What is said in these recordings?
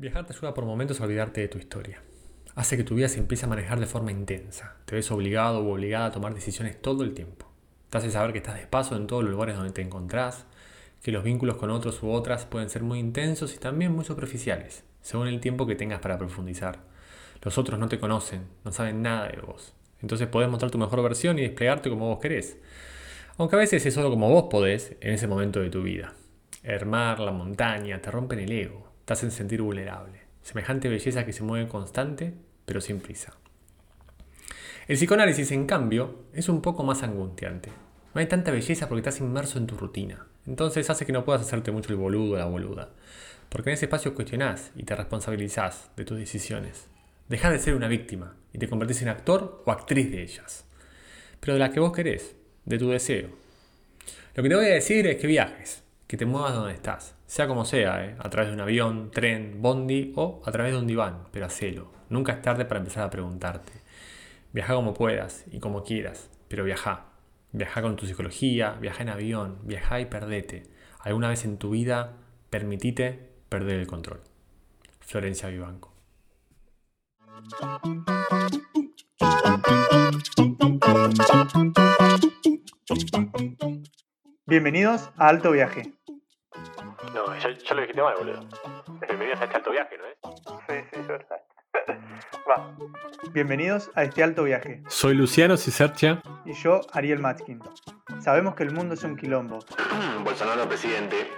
Viajar te ayuda por momentos a olvidarte de tu historia. Hace que tu vida se empiece a manejar de forma intensa. Te ves obligado o obligada a tomar decisiones todo el tiempo. Te hace saber que estás de paso en todos los lugares donde te encontrás, que los vínculos con otros u otras pueden ser muy intensos y también muy superficiales, según el tiempo que tengas para profundizar. Los otros no te conocen, no saben nada de vos. Entonces podés mostrar tu mejor versión y desplegarte como vos querés. Aunque a veces es solo como vos podés en ese momento de tu vida. El mar, la montaña, te rompen el ego, te hacen sentir vulnerable. Semejante belleza que se mueve constante, pero sin prisa. El psicoanálisis, en cambio, es un poco más angustiante. No hay tanta belleza porque estás inmerso en tu rutina. Entonces hace que no puedas hacerte mucho el boludo o la boluda. Porque en ese espacio cuestionás y te responsabilizás de tus decisiones. Dejás de ser una víctima y te convertís en actor o actriz de ellas. Pero de la que vos querés, de tu deseo. Lo que te voy a decir es que viajes, que te muevas donde estás, sea como sea, ¿eh? a través de un avión, tren, bondi o a través de un diván, pero hacelo. Nunca es tarde para empezar a preguntarte. Viaja como puedas y como quieras, pero viaja. Viaja con tu psicología, viaja en avión, viaja y perdete. Alguna vez en tu vida, permitite perder el control. Florencia Vivanco. Bienvenidos a Alto Viaje. No, ya, ya lo dijiste mal, boludo. Bienvenidos a este alto viaje, ¿no es? Sí, sí, es verdad. Va. Bienvenidos a este alto viaje. Soy Luciano Cisercia. Y yo, Ariel Matskin. Sabemos que el mundo es un quilombo, Bolsonaro presidente.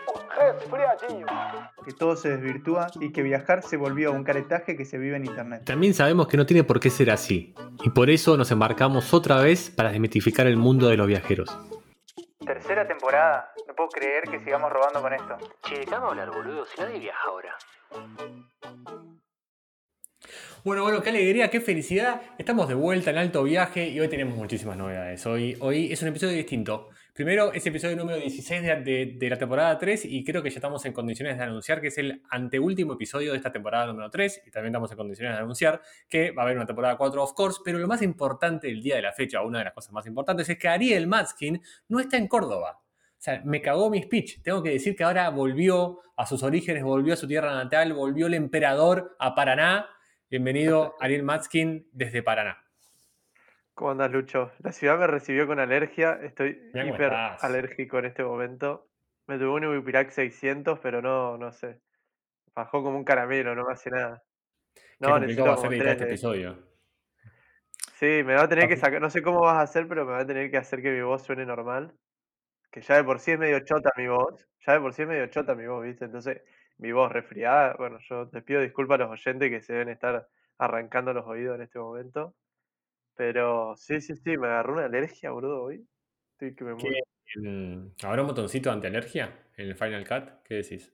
que todo se desvirtúa y que viajar se volvió un caretaje que se vive en internet. También sabemos que no tiene por qué ser así. Y por eso nos embarcamos otra vez para desmitificar el mundo de los viajeros. Tercera temporada. No puedo creer que sigamos robando con esto. Che, dejame hablar, boludo, si nadie viaja ahora. Bueno, bueno, qué alegría, qué felicidad. Estamos de vuelta en alto viaje y hoy tenemos muchísimas novedades. Hoy, hoy es un episodio distinto. Primero, es episodio número 16 de, de- de la temporada 3 y creo que ya estamos en condiciones de anunciar que es el anteúltimo episodio de esta temporada número 3 y también estamos en condiciones de anunciar que va a haber una temporada 4 of course, pero lo más importante del día de la fecha, una de las cosas más importantes, es que Ariel Matskin no está en Córdoba. O sea, me cagó mi speech. Tengo que decir que ahora volvió a sus orígenes, volvió a su tierra natal, volvió el emperador a Paraná. Bienvenido Ariel Matskin desde Paraná. ¿Cómo andas, Lucho? La ciudad me recibió con alergia. Estoy hiper estás. alérgico en este momento. Me tuve un Ibipirac 600, pero no, no sé. Bajó como un caramelo, no me hace nada. No, necesito como editar tres este de- episodio. Sí, me va a tener que sacar, no sé cómo vas a hacer, pero me va a tener que hacer que mi voz suene normal. Que ya de por sí es medio chota mi voz. Ya de por sí es medio chota mi voz, ¿viste? Entonces, mi voz resfriada, bueno, yo les pido disculpas a los oyentes que se deben estar arrancando los oídos en este momento. Pero sí, sí, sí, me agarró una alergia, boludo, hoy. Estoy que me muero. ¿Habrá un botoncito antialergia en el Final Cut? ¿Qué decís?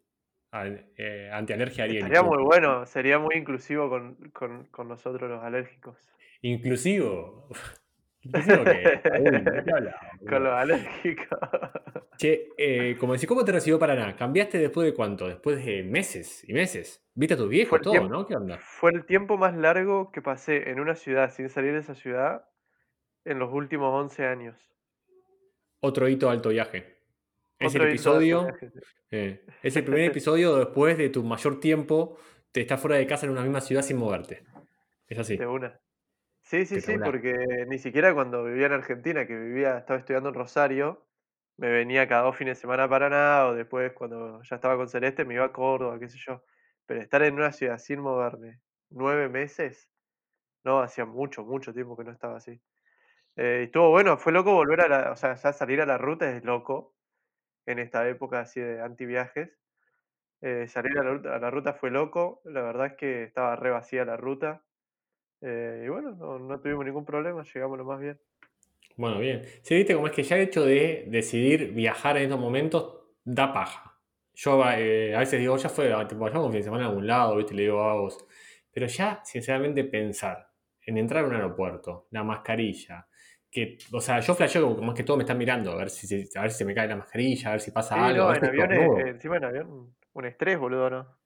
Ah, eh, antialergia Ariel. Estaría muy bueno, sería muy inclusivo con, con, con nosotros los alérgicos. Inclusivo. ¿Inclusivo qué? Uy, ¿de qué hablas, Con los alérgicos. Che, eh, como decís, ¿cómo te recibió Paraná? ¿Cambiaste después de cuánto? Después de meses y meses. ¿Viste a tus viejos todo, tiempo- no? ¿Qué onda? Fue el tiempo más largo que pasé en una ciudad sin salir de esa ciudad en los últimos 11 años. Otro hito alto viaje. Es Otro el episodio. viaje, sí. eh, es el primer episodio después de tu mayor tiempo. Te estás fuera de casa en una misma ciudad sin moverte. Es así. De una. Sí, sí, sí, porque ni siquiera cuando vivía en Argentina, que vivía, estaba estudiando en Rosario, me venía cada dos fines de semana a Paraná, o después cuando ya estaba con Celeste me iba a Córdoba, qué sé yo. Pero estar en una ciudad sin moverme nueve meses, no, hacía mucho, mucho tiempo que no estaba así. Eh, y estuvo bueno, fue loco volver a la, o sea, ya salir a la ruta es loco, en esta época así de antiviajes. Eh, salir a la, ruta, a la ruta fue loco, la verdad es que estaba re vacía la ruta. Eh, y bueno, no, no tuvimos ningún problema, llegamos lo más bien. Bueno, bien. Sí, viste cómo es que ya el hecho de decidir viajar en estos momentos da paja. Yo eh, a veces digo, ya fue, tipo, vayamos un fin de semana a algún lado, viste, le digo a vos. Pero ya, sinceramente, pensar en entrar a un aeropuerto, la mascarilla, que, o sea, yo flasheo como, como es que todo me está mirando, a ver si, se- a ver si se me cae la mascarilla, a ver si pasa Sí, algo. no, en aviones, eh, encima en avión, un estrés, boludo, ¿no?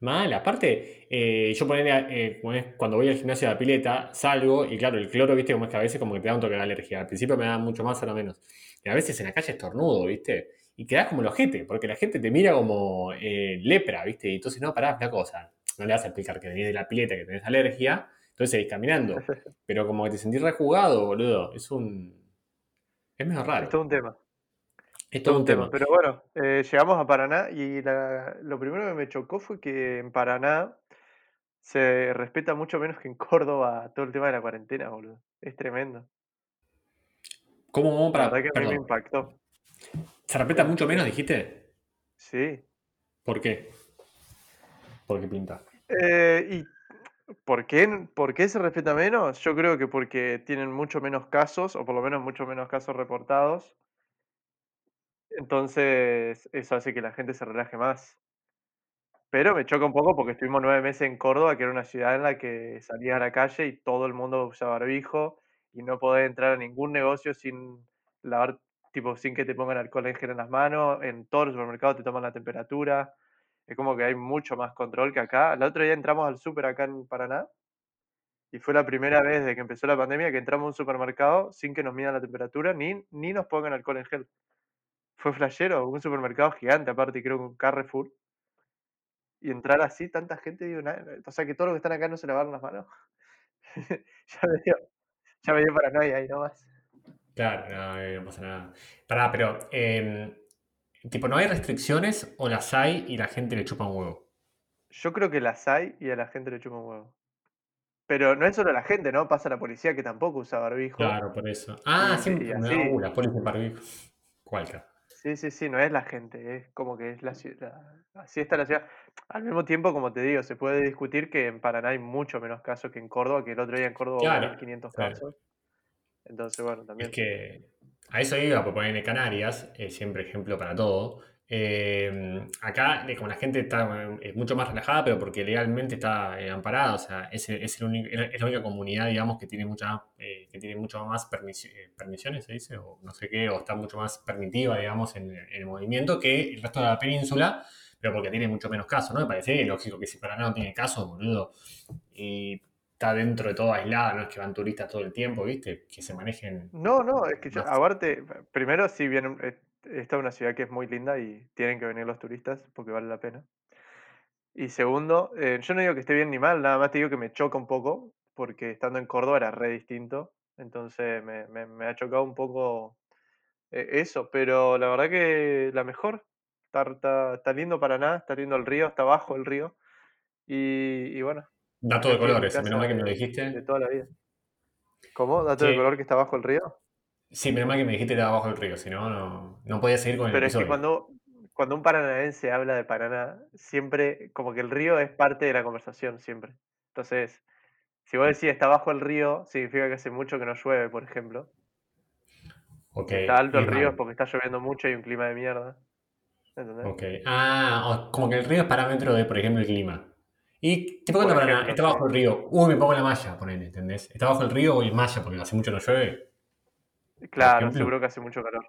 Mal, aparte, eh, yo ponele, eh, cuando voy al gimnasio de la pileta, salgo y claro, el cloro, viste, como es que a veces como que te da un toque de alergia. Al principio me da mucho más, ahora menos. Y a veces en la calle estornudo, viste, y quedás como el ojete, porque la gente te mira como eh, lepra, viste, y entonces no, pará, flaco, o sea, no le vas a explicar que venís de la pileta, que tenés alergia, entonces seguís caminando. Pero como que te sentís rejugado, boludo. Es un. Es medio raro. Es todo un tema. Es todo un tema. Pero bueno, eh, llegamos a Paraná y la- lo primero que me chocó fue que en Paraná se respeta mucho menos que en Córdoba todo el tema de la cuarentena, boludo. Es tremendo. ¿Cómo vamos La para.? verdad que a mí me Perdón. impactó. ¿Se respeta mucho menos, dijiste? Sí. ¿Por qué? ¿Por qué pinta? Eh, ¿y por qué, por qué se respeta menos? Yo creo que porque tienen mucho menos casos, o por lo menos mucho menos casos reportados. Entonces, eso hace que la gente se relaje más. Pero me choca un poco porque estuvimos nueve meses en Córdoba, que era una ciudad en la que salías a la calle y todo el mundo usa barbijo y no podés entrar a ningún negocio sin lavar, tipo, sin que te pongan alcohol en gel en las manos. En todos los supermercados te toman la temperatura. Es como que hay mucho más control que acá. El otro día entramos al súper acá en Paraná y fue la primera vez desde que empezó la pandemia que entramos a un supermercado sin que nos midan la temperatura ni, ni nos pongan alcohol en gel. Fue flashero, un supermercado gigante, aparte, creo que un Carrefour. Y entrar así, tanta gente, digo, o sea que todos los que están acá no se lavaron las manos. ya me dio, ya me dio paranoia ahí nomás. Claro, no, no pasa nada. Pará, pero. em, tipo, ¿no hay restricciones o las hay y la gente le chupa un huevo? Yo creo que las hay y a la gente le chupa un huevo. Pero no es solo la gente, ¿no? Pasa la policía que tampoco usa barbijo. Claro, por eso. Ah, da así. uh, la policía barbijo. Cualca. Sí, sí, sí, no es la gente, es como que es la ciudad. Así está la ciudad. Al mismo tiempo, como te digo, se puede discutir que en Paraná hay mucho menos casos que en Córdoba, que el otro día en Córdoba hubo Claro, 1500 claro. casos. Entonces, bueno, Es también. que a eso iba, por ponerle Canarias, eh, siempre ejemplo para todo. Eh, acá, como la gente está eh, mucho más relajada, pero porque legalmente está eh, amparada, o sea, es, es, el único- es la única comunidad, digamos, que tiene, mucha, eh, que tiene mucho más eh, permisiones, se dice, o no sé qué, o está mucho más permitiva, digamos, en, en el movimiento que el resto de la península, pero porque tiene mucho menos casos, ¿no? Me parece lógico que si Paraná no tiene casos, boludo, y está dentro de todo aislada, no es que van turistas todo el tiempo, ¿viste? Que se manejen No, no, es que yo, aparte, primero vienen, eh, esta es una ciudad que es muy linda y tienen que venir los turistas porque vale la pena. Y segundo, eh, yo no digo que esté bien ni mal, nada más te digo que me choca un poco porque estando en Córdoba era re distinto. Entonces me, me- me ha chocado un poco eh, eso, pero la verdad que la mejor. Está, está, está lindo Paraná, está lindo el río, está bajo el río. Y, y bueno, Dato de colores, menos mal que me lo de, dijiste. de toda la vida. ¿Cómo? ¿Dato de Che, color que está bajo el río? Sí, menos mal que me dijiste era abajo del río, si no, no, no podía seguir con el Pero es que cuando, cuando un paranaense habla de Paraná, siempre, como que el río es parte de la conversación, siempre. Entonces, si vos decís está bajo el río, significa que hace mucho que no llueve, por ejemplo. Ok, Si está alto y el río es porque está lloviendo mucho y un clima de mierda. ¿Entendés? Ok. Ah, como que el río es parámetro de, por ejemplo, el clima. ¿Y Por cuando Paraná está bajo el río? Uy, me pongo la malla, ponele, ¿entendés? Está bajo el río, en malla porque hace mucho no llueve, Claro, seguro que hace mucho calor.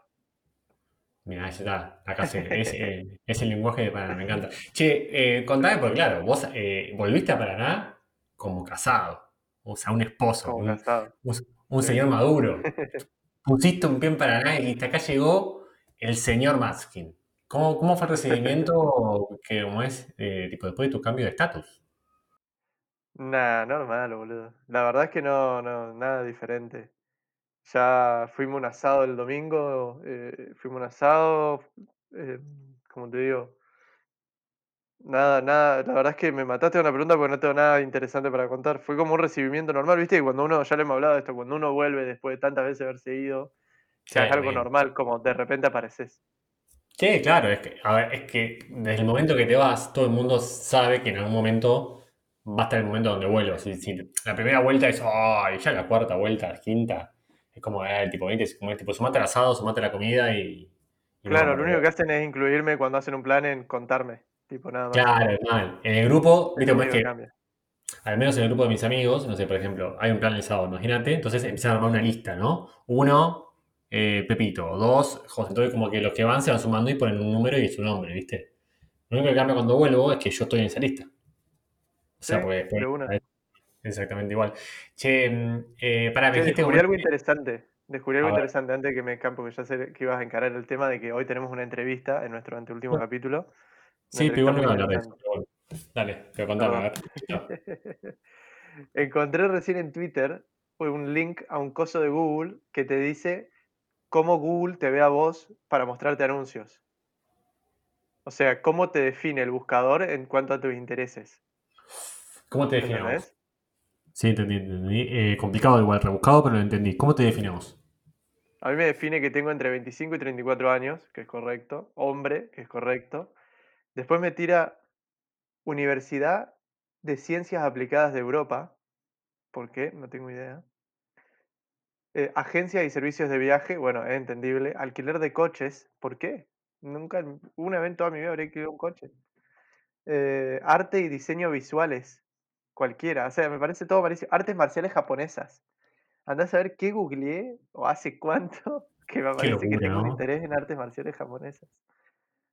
Mira, está, acá se, es, eh, es el lenguaje de Paraná, me encanta. Che, eh, contame, porque claro, vos eh, volviste a Paraná como casado, o sea, un esposo, Como un, casado. un, un Sí. señor maduro. Pusiste un pie en Paraná y dijiste, acá llegó el señor Matskin. ¿Cómo, cómo fue el recibimiento que como es, tipo, después de tu cambio de estatus? Nah, normal, boludo. La verdad es que no, no, nada diferente. Ya fuimos un asado el domingo, eh, fuimos un asado, eh, como te digo, nada, nada, la verdad es que me mataste una pregunta porque no tengo nada interesante para contar. Fue como un recibimiento normal, viste, cuando uno, ya le hemos hablado de esto, cuando uno vuelve después de tantas veces haberse ido, Sí, es algo normal, como de repente apareces. Sí, claro, es que, a ver, es que desde el momento que te vas, todo el mundo sabe que en algún momento va a estar el momento donde vuelvas. Si, si la primera vuelta es, ay, ya la cuarta vuelta, la quinta, es como, eh, tipo, ¿viste? Como, tipo, sumate al asado, sumate a la comida y, y Claro, lo único boludo. que hacen es incluirme cuando hacen un plan en contarme, tipo nada más. Claro, mal. En el grupo, Es viste, como es que cambia. al menos en el grupo de mis amigos, no sé, por ejemplo, hay un plan el sábado, imagínate, entonces empiezan a armar una lista, ¿no? Uno, eh, Pepito, dos, José, entonces como que los que van se van sumando y ponen un número y su nombre, ¿viste? Lo único que cambia cuando vuelvo es que yo estoy en esa lista. O sea, Sí, porque después es exactamente igual. Che, mm, eh, pará, me dijiste descubrí algo interesante. Descubrí algo interesante antes de que me campo, que ya sé que ibas a encarar el tema de que hoy tenemos una entrevista en nuestro anteúltimo capítulo. Una Sí, pero igual no hablar de eso. Dale, te voy a contar. a ver. Encontré recién en Twitter un link a un coso de Google que te dice cómo Google te ve a vos para mostrarte anuncios. O sea, cómo te define el buscador en cuanto a tus intereses. ¿Cómo te? ¿Entendés? Sí, entendí, entendí. Eh, complicado igual, rebuscado, pero lo entendí. ¿Cómo te definimos? A mí me define que tengo entre 25 y 34 años, que es correcto. Hombre, que es correcto. Después me tira Universidad de Ciencias Aplicadas de Europa. ¿Por qué? No tengo idea. Eh, agencia y servicios de viaje, bueno, es entendible. Alquiler de coches, ¿por qué? Nunca, un evento a mi vida habré alquilado un coche. Eh, arte y diseño visuales, cualquiera. O sea, me parece todo parecido. Artes marciales japonesas. Andás a ver qué googleé o hace cuánto que me parece que tengo un interés en artes marciales japonesas.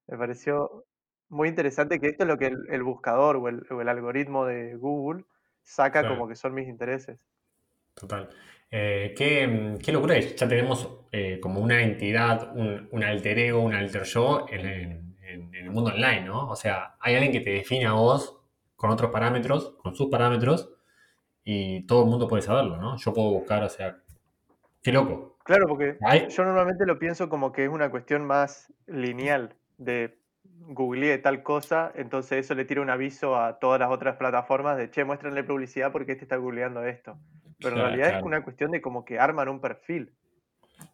Me pareció muy interesante que esto es lo que el, el buscador o el, o el algoritmo de Google saca Claro. como que son mis intereses. Total. Eh, qué, mm, qué locura es. Ya tenemos eh, como una entidad, un, un alter ego, un alter yo en, en- en el mundo online, ¿no? O sea, hay alguien que te define a vos con otros parámetros, con sus parámetros, y todo el mundo puede saberlo, ¿no? Yo puedo buscar, o sea, qué loco. Claro, porque Hay- yo normalmente lo pienso como que es una cuestión más lineal de googleé tal cosa, entonces eso le tira un aviso a todas las otras plataformas de, che, muéstrenle publicidad porque este está googleando esto. Pero en Claro, realidad es una cuestión de como que arman un perfil.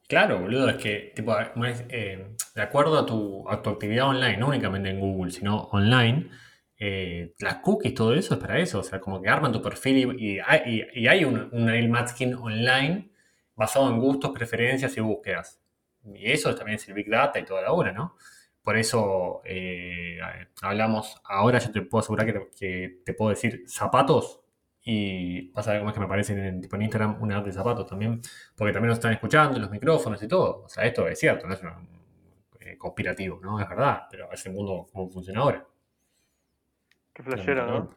Claro, boludo, es que, tipo, eh, de acuerdo a tu, a tu actividad online, no únicamente en Google, sino online, eh, las cookies, todo eso es para eso, o sea, como que arman tu perfil y, y y- y hay un, un nail matching online basado en gustos, preferencias y búsquedas. Y eso también es el Big Data y toda la hora, ¿no? Por eso eh, hablamos, ahora yo te puedo asegurar que te, que te puedo decir zapatos y vas a ver cómo es que me aparecen en, tipo, en Instagram una app de zapatos también porque también nos están escuchando, los micrófonos y todo. O sea, esto es cierto, no es eh, conspirativo, ¿no? Es verdad, pero es el mundo como funciona ahora. Qué flashero, ¿no?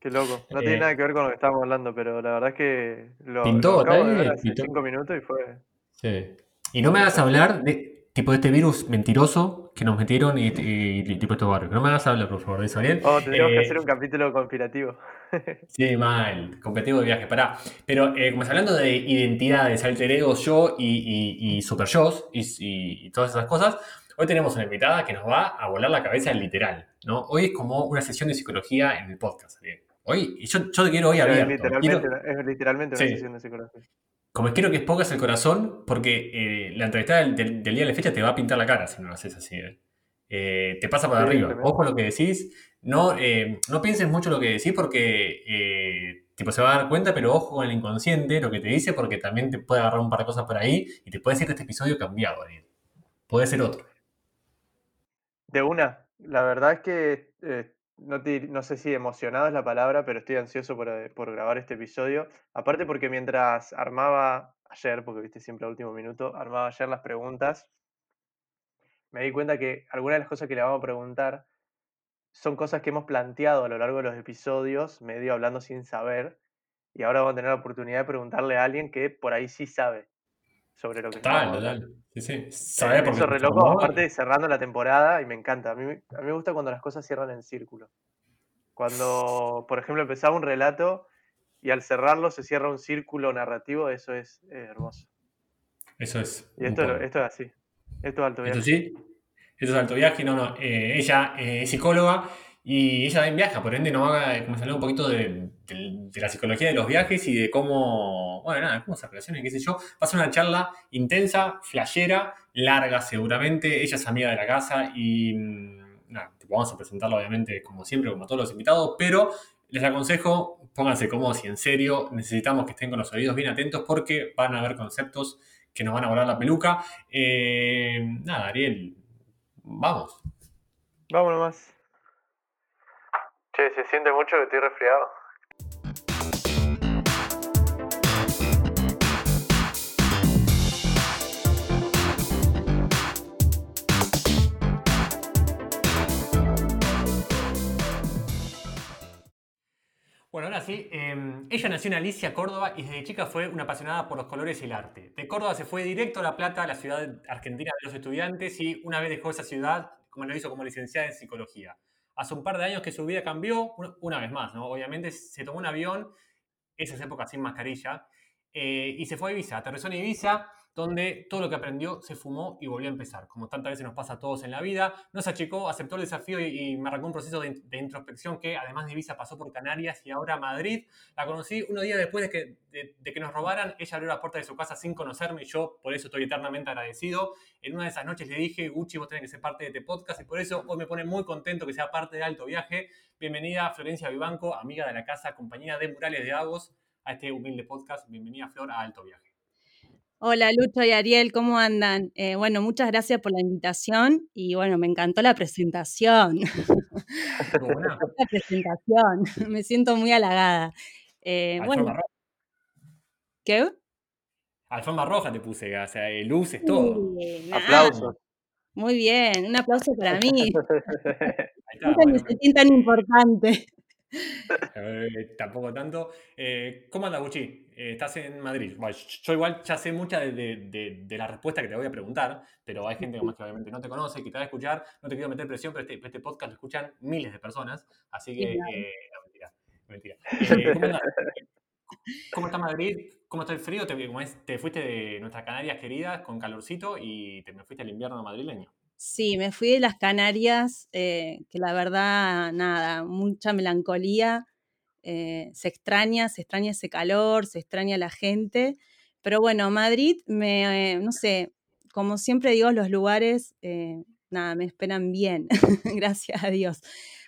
Qué loco. No Eh, tiene nada que ver con lo que estábamos hablando, pero la verdad es que lo, Pintó, lo acabo de ver bien, hace pintó. cinco minutos y fue... Sí. Y no me hagas hablar de tipo de este virus mentiroso que nos metieron y, y- y tipo estos barrios. No me hagas hablar, por favor, de eso, ¿bien? Oh, tendríamos Eh, que hacer un capítulo conspirativo. Sí, mal, competitivo de viaje, pará. Pero eh, como estás hablando de identidades, alter egos, yo y, y, y super yos y, y- y todas esas cosas, hoy tenemos una invitada que nos va a volar la cabeza literal, ¿no? Hoy es como una sesión de psicología en el podcast. Hoy, y yo, yo te quiero hoy abierto. literalmente, Quiero- es literalmente una sesión de psicología. como quiero que expongas el corazón, porque eh, la entrevistada del, del- del día de la fecha te va a pintar la cara si no lo haces así. ¿eh? Eh, te pasa Sí, arriba. Ojo lo que decís. No, eh, no pienses mucho lo que decís porque tipo, se va a dar cuenta, pero ojo con el inconsciente, lo que te dice, porque también te puede agarrar un par de cosas por ahí y te puede decir este episodio cambiado. Ariel. Puede ser otro. De una, la verdad es que eh, no, te- no sé si emocionado es la palabra, pero estoy ansioso por, eh, por grabar este episodio. Aparte porque mientras armaba ayer, porque viste siempre al último minuto, armaba ayer las preguntas, me di cuenta que algunas de las cosas que le vamos a preguntar son cosas que hemos planteado a lo largo de los episodios, medio hablando sin saber, y ahora vamos a tener la oportunidad de preguntarle a alguien que por ahí sí sabe sobre lo que Total, estamos hablando. total. Sí, sí. Eh, Saber por qué Eso re te loco, formó. aparte cerrando la temporada y me encanta. A mí, me- a mí me gusta cuando las cosas cierran en círculo. Cuando, por ejemplo, empezaba un relato y al cerrarlo se cierra un círculo narrativo, eso es hermoso. Eso es. Y esto, esto es así. Esto es alto viaje. sí, eso es alto viaje. No, no. eh, ella eh, es psicóloga y ella también viaja, por ende nos va a comenzar un poquito de, la psicología de los viajes y de cómo, bueno, nada, cómo se relacionan, qué sé yo. Va a ser una charla intensa, flashera, larga seguramente. Ella es amiga de la casa y mm, nada, vamos a presentarla obviamente como siempre, como todos los invitados, pero les aconsejo, pónganse cómodos y en serio, necesitamos que estén con los oídos bien atentos porque van a haber conceptos que nos van a volar la peluca. Eh, nada, Ariel, vamos. Vámonos más. Se siente mucho que estoy resfriado. Bueno, ahora sí, eh, ella nació en Alicia, Córdoba, y desde chica fue una apasionada por los colores y el arte. De Córdoba se fue directo a La Plata, la ciudad argentina de los estudiantes, y una vez dejó esa ciudad, como lo hizo como licenciada en psicología. Hace un par de años que su vida cambió, una, vez más, ¿no? Obviamente se tomó un avión, esas épocas sin mascarilla, eh, y se fue a Ibiza, aterrizó en Ibiza, donde todo lo que aprendió se fumó y volvió a empezar. Como tantas veces nos pasa a todos en la vida, no se achicó, aceptó el desafío y, me arrancó un proceso de, introspección que además de Ibiza pasó por Canarias y ahora Madrid. La conocí unos días después de que, nos robaran, ella abrió la puerta de su casa sin conocerme y yo por eso estoy eternamente agradecido. En una de esas noches le dije, Gucci, vos tenés que ser parte de este podcast y por eso hoy me pone muy contento que sea parte de Alto Viaje. Bienvenida Florencia Vivanco, amiga de la casa, compañía de Murales de Agos, a este humilde podcast. Bienvenida Flor a Alto Viaje. Hola Lucho y Ariel, ¿cómo andan? Eh, bueno, muchas gracias por la invitación y bueno, me encantó la presentación. Buena. la presentación, me siento muy halagada. Eh, bueno, ¿Qué? Alfombra roja te puse, o sea, luces, todo. Aplausos. Muy bien, un aplauso para mí. Ahí está, bueno, tan importante. Eh, tampoco tanto. Eh, ¿Cómo andas, Gucci? Eh, estás en Madrid. yo igual ya sé mucha de, la respuesta que te voy a preguntar, pero hay gente que obviamente no te conoce, que te va a escuchar. No te quiero meter presión, pero este, este podcast lo escuchan miles de personas, así que... no, mentira. mentira. ¿cómo, está Madrid? ¿Cómo está el frío? Te, te fuiste de nuestras Canarias queridas con calorcito y te me fuiste al invierno madrileño. Sí, me fui de las Canarias, eh, que la verdad, nada, mucha melancolía. Eh, se extraña, se extraña ese calor, se extraña la gente. Pero bueno, Madrid, me, no sé, como siempre digo, los lugares, eh, nada, me esperan bien, gracias a Dios.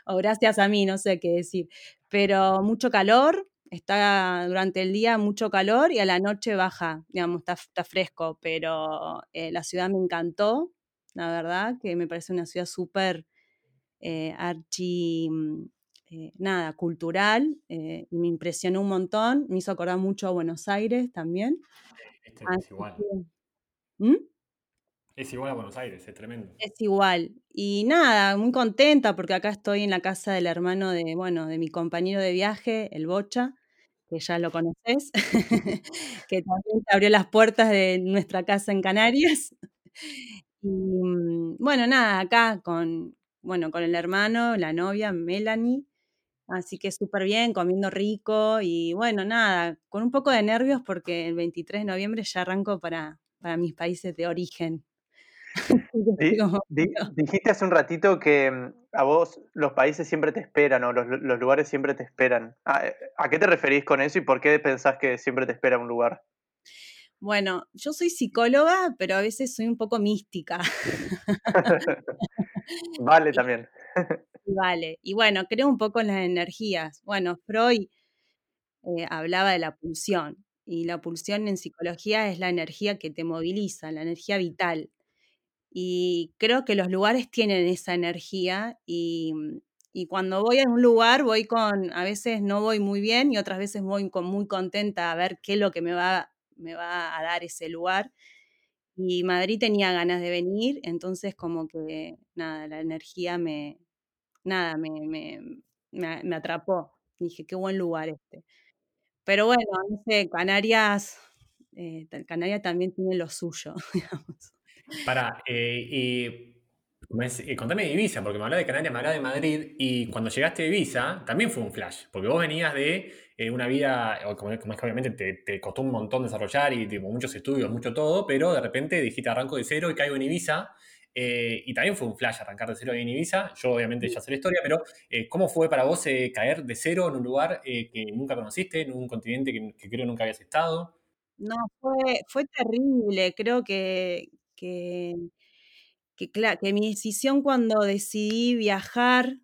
O gracias a mí, no sé qué decir. Pero mucho calor, está durante el día mucho calor y a la noche baja, digamos, está, está fresco, pero la ciudad me encantó, la verdad, que me parece una ciudad súper eh, archi, mm, eh, nada, cultural, eh, y me impresionó un montón, me hizo acordar mucho a Buenos Aires también. Este es igual. ¿Mm? Es igual a Buenos Aires, es tremendo. Es igual. Y nada, muy contenta porque acá estoy en la casa del hermano de, bueno, de mi compañero de viaje, el Bocha, que ya lo conoces, que también abrió las puertas de nuestra casa en Canarias. Y mm, bueno, nada, acá con, bueno, con el hermano, la novia, Melanie. Así que súper bien, comiendo rico y bueno, nada, con un poco de nervios porque el 23 de noviembre ya arranco para, para mis países de origen. dijiste hace un ratito que mm, a vos los países siempre te esperan o los, los lugares siempre te esperan. ¿A, ¿A, qué te referís con eso y por qué pensás que siempre te espera un lugar? Bueno, yo soy psicóloga, pero a veces soy un poco mística. vale también. vale. Y bueno, creo un poco en las energías. Bueno, Freud eh, hablaba de la pulsión. Y la pulsión en psicología es la energía que te moviliza, la energía vital. Y creo que los lugares tienen esa energía y, y cuando voy a un lugar voy con, a veces no voy muy bien y otras veces voy con, muy contenta a ver qué es lo que me va me va a dar ese lugar. Y Madrid tenía ganas de venir, entonces como que, nada, la energía me, nada, me, me, me, atrapó. Dije, qué buen lugar este. Pero bueno, no sé, Canarias, eh, Canarias también tiene lo suyo, digamos. Para, eh, y eh, contame de Ibiza, porque me hablaba de Canarias, me hablaba de Madrid, y cuando llegaste a Ibiza también fue un flash, porque vos venías de eh, una vida, como, es que obviamente te, costó un montón desarrollar y tipo, muchos estudios, mucho todo, pero de repente dijiste arranco de cero y caigo en Ibiza, eh, y también fue un flash arrancar de cero en Ibiza, yo obviamente ya sé la historia, pero ¿cómo fue para vos caer de cero en un lugar que nunca conociste, en un continente que, que creo nunca habías estado? No, fue, fue terrible, creo que, que que, que mi decisión cuando decidí viajar,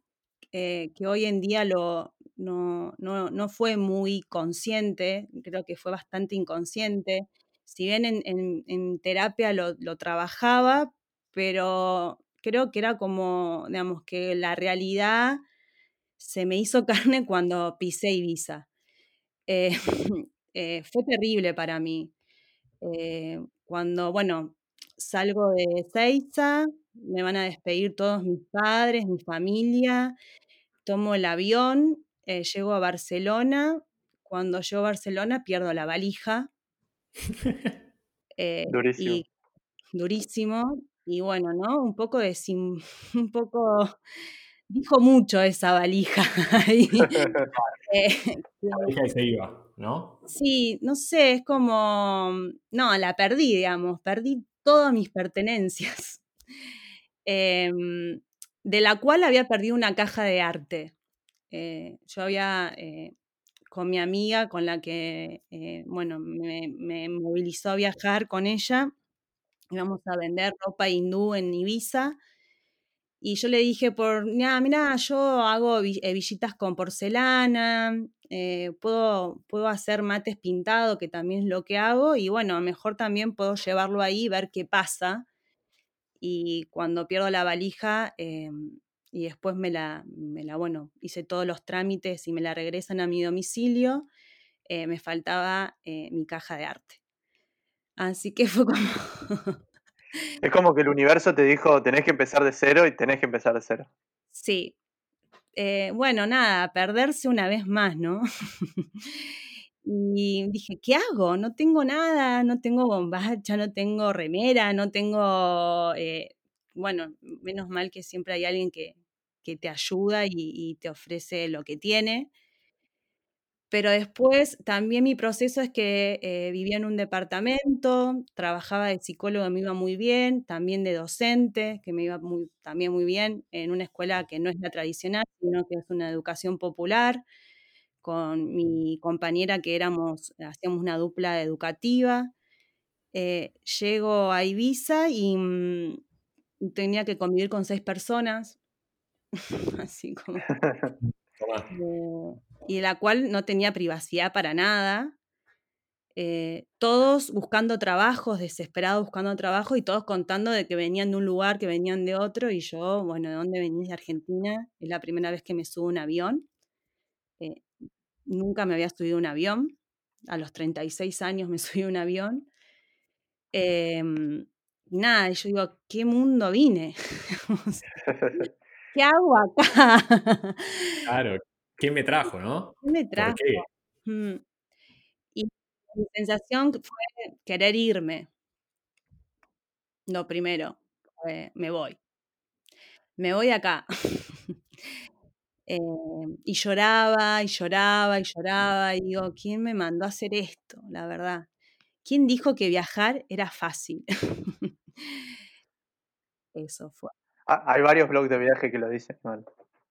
eh, que hoy en día lo, no, no, fue muy consciente, creo que fue bastante inconsciente. Si bien en, terapia lo, trabajaba, pero creo que era como, digamos, que la realidad se me hizo carne cuando pisé Ibiza. Eh, eh, fue terrible para mí. cuando, bueno, salgo de Seiza, me van a despedir todos mis padres, mi familia, tomo el avión, eh, llego a Barcelona, cuando llego a Barcelona pierdo la valija. Eh, durísimo. Y, durísimo. Y bueno, ¿no? Un poco de un poco dijo mucho esa valija ahí. Eh, La valija se iba, ¿no? Sí, no sé, es como, no, la perdí, digamos, perdí todas mis pertenencias, em, de la cual había perdido una caja de arte. Eh, yo había, eh, con mi amiga, con la que, eh, bueno, me, me movilizó a viajar con ella, íbamos a vender ropa hindú en Ibiza. Y yo le dije por, mira, mira, yo hago eh, villitas con porcelana, eh, puedo, puedo hacer mates pintados, que también es lo que hago, y bueno, mejor también puedo llevarlo ahí ver qué pasa. Y cuando pierdo la valija, em, y después me la, bueno, hice todos los trámites y me la regresan a mi domicilio, eh, me faltaba eh, mi caja de arte. Así que fue como... Es como que el universo te dijo, tenés que empezar de cero y tenés que empezar de cero. Sí. Eh, bueno, nada, perderse una vez más, ¿no? y dije, ¿qué hago? No tengo nada, no tengo bombacha, no tengo remera, no tengo... eh, bueno, menos mal que siempre hay alguien que, que te ayuda y, y te ofrece lo que tiene. Pero después también mi proceso es que eh, vivía en un departamento, trabajaba de psicólogo, me iba muy bien, también de docente, que me iba muy, también muy bien, en una escuela que no es la tradicional, sino que es una educación popular, con mi compañera que éramos, hacíamos una dupla educativa. Eh, llego a Ibiza y mm, tenía que convivir con seis personas, así como... Eh, y la cual no tenía privacidad para nada. Eh, todos buscando trabajos, desesperados buscando trabajo y todos contando de que venían de un lugar, que venían de otro. Y yo, bueno, ¿de dónde venís? De Argentina. Es la primera vez que me subo un avión. Eh, nunca me había subido un avión. A los 36 años me subí un avión. Em, y nada, yo digo, ¿qué mundo vine? ¿Qué hago acá? Claro. ¿Quién me trajo, no? ¿Qué me ¿Por trajo? qué? Mm. Y mi sensación fue querer irme. Lo primero, fue, me voy. Me voy acá. Eh, y lloraba, y lloraba, y lloraba, y digo, ¿quién me mandó a hacer esto? La verdad. ¿Quién dijo que viajar era fácil? Eso fue. Ah, Hay varios blogs de viaje que lo dicen, igual.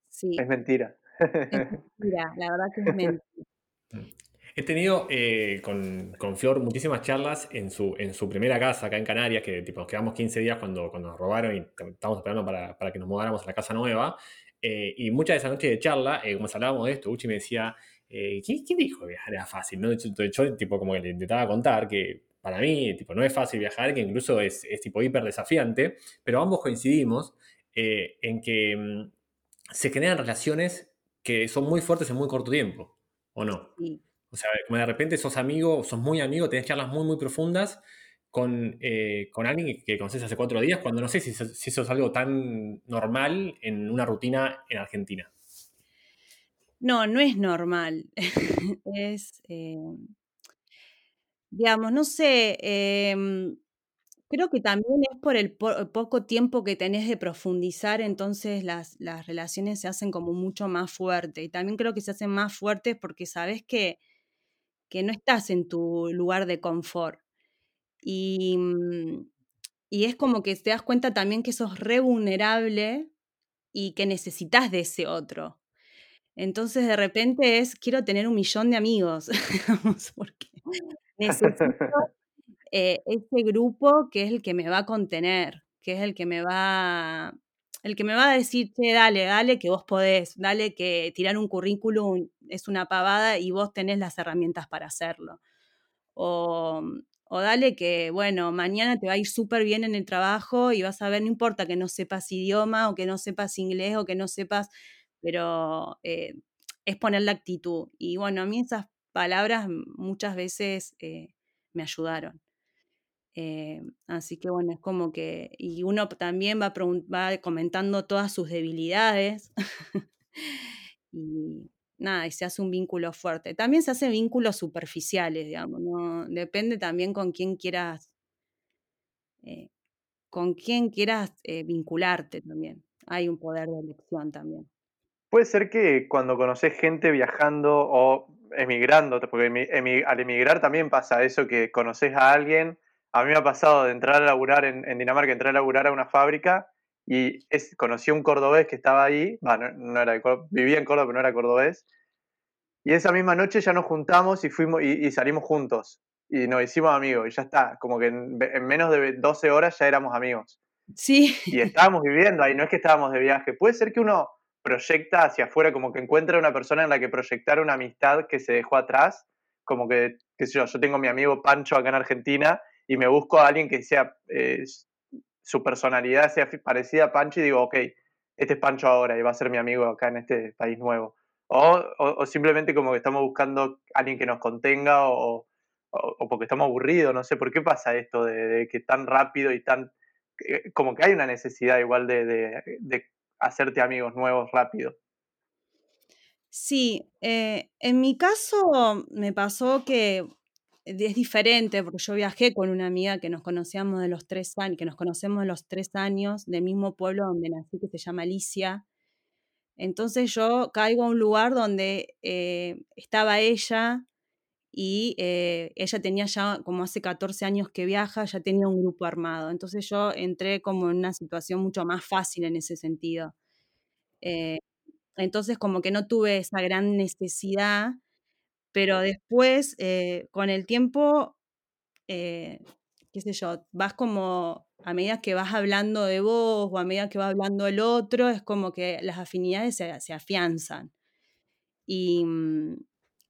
Sí, Es mentira. mentira, la verdad que es mentira. He tenido eh, con, con Flor muchísimas charlas en su, en su primera casa acá en Canarias, que tipo, nos quedamos 15 días cuando, cuando nos robaron y estábamos esperando para, para que nos mudáramos a la casa nueva. Eh, y muchas de esas noches de charla, eh, como hablábamos de esto, Uchi me decía, eh, ¿quién, quién dijo que viajar era fácil? ¿no? Yo, yo, tipo, como que le intentaba contar que para mí tipo, no es fácil viajar, que incluso es, es tipo hiper desafiante, pero ambos coincidimos eh, en que mm, se generan relaciones que son muy fuertes en muy corto tiempo, ¿o no? Sí. O sea, como de repente sos amigo, sos muy amigo, tenés charlas muy, muy profundas con, eh, con alguien que conoces hace cuatro días, cuando no sé si, eso- si eso es algo tan normal en una rutina en Argentina. No, no es normal. es, eh, digamos, no sé, em, creo que también es por el po- poco tiempo que tenés de profundizar, entonces las, las relaciones se hacen como mucho más fuertes. Y también creo que se hacen más fuertes porque sabes que, que no estás en tu lugar de confort. Y, mm, y es como que te das cuenta también que sos re vulnerable y que necesitas de ese otro. Entonces de repente es, quiero tener un millón de amigos, porque necesito eh, ese grupo que es el que me va a contener, que es el que me va, el que me va a decir, che, dale, dale, que vos podés, dale, que tirar un currículum es una pavada y vos tenés las herramientas para hacerlo. O, o dale que, bueno, mañana te va a ir súper bien en el trabajo y vas a ver, no importa que no sepas idioma o que no sepas inglés o que no sepas, pero eh, es poner la actitud. Y bueno, a mí esas palabras muchas veces eh, me ayudaron. Eh, así que bueno, es como que, y uno también va, comentando todas sus debilidades y nada, y se hace un vínculo fuerte. También se hacen vínculos superficiales, digamos, ¿no? Depende también con quién quieras, eh, con quién quieras eh, vincularte también. hay un poder de elección también. Puede ser que cuando conoces gente viajando o emigrando, porque al emigrar también pasa eso, que conoces a alguien. A mí me ha pasado de entrar a laburar en, Dinamarca, entrar a laburar a una fábrica y es, conocí a un cordobés que estaba ahí, no, era, vivía en Córdoba, pero no era cordobés. Y esa misma noche ya nos juntamos y, fuimos, y, salimos juntos y nos hicimos amigos y ya está, como que en, en menos de 12 horas ya éramos amigos. Sí. Y estábamos viviendo ahí, no es que estábamos de viaje. Puede ser que uno proyecta hacia afuera, como que encuentra una persona en la que proyectar una amistad que se dejó atrás, como que, qué sé yo, yo tengo mi amigo Pancho acá en Argentina y me busco a alguien que sea, eh, su personalidad sea parecida a Pancho y digo, ok, este es Pancho ahora y va a ser mi amigo acá en este país nuevo. O, o, simplemente como que estamos buscando a alguien que nos contenga o, o, porque estamos aburridos, no sé, ¿por qué pasa esto de, que tan rápido y tan... Eh, como que hay una necesidad igual de, de hacerte amigos nuevos rápido. Sí, eh, en mi caso me pasó que es diferente, porque yo viajé con una amiga que nos conocíamos de los tres años, que nos conocemos de los tres años, del mismo pueblo donde nací, que se llama Alicia. Entonces yo caigo a un lugar donde eh, estaba ella y eh, ella tenía ya, como hace 14 años que viaja, ya tenía un grupo armado. Entonces yo entré como en una situación mucho más fácil en ese sentido. Eh, entonces como que no tuve esa gran necesidad, pero después, eh, con el tiempo, qué sé yo, vas como, a medida que vas hablando de vos o a medida que va hablando el otro, es como que las afinidades se, se afianzan. Y, mm,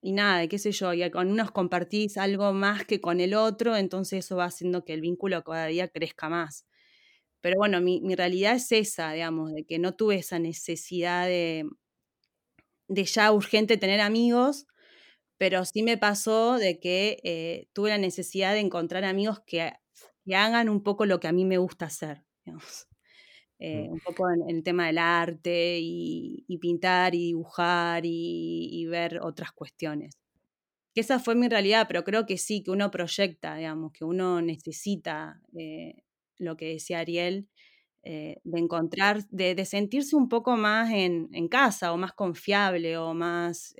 y nada, qué sé yo, y con unos compartís algo más que con el otro, entonces eso va haciendo que el vínculo cada día crezca más. Pero bueno, mi, realidad es esa, digamos, de que no tuve esa necesidad de, de ya urgente tener amigos, pero sí me pasó de que eh, tuve la necesidad de encontrar amigos que, que, hagan un poco lo que a mí me gusta hacer, digamos. Eh, mm. un poco en, el tema del arte y, pintar y dibujar y, ver otras cuestiones. Que esa fue mi realidad, pero creo que sí, que uno proyecta, digamos, que uno necesita eh, lo que decía Ariel, eh, de encontrar, de, sentirse un poco más en, casa o más confiable o más,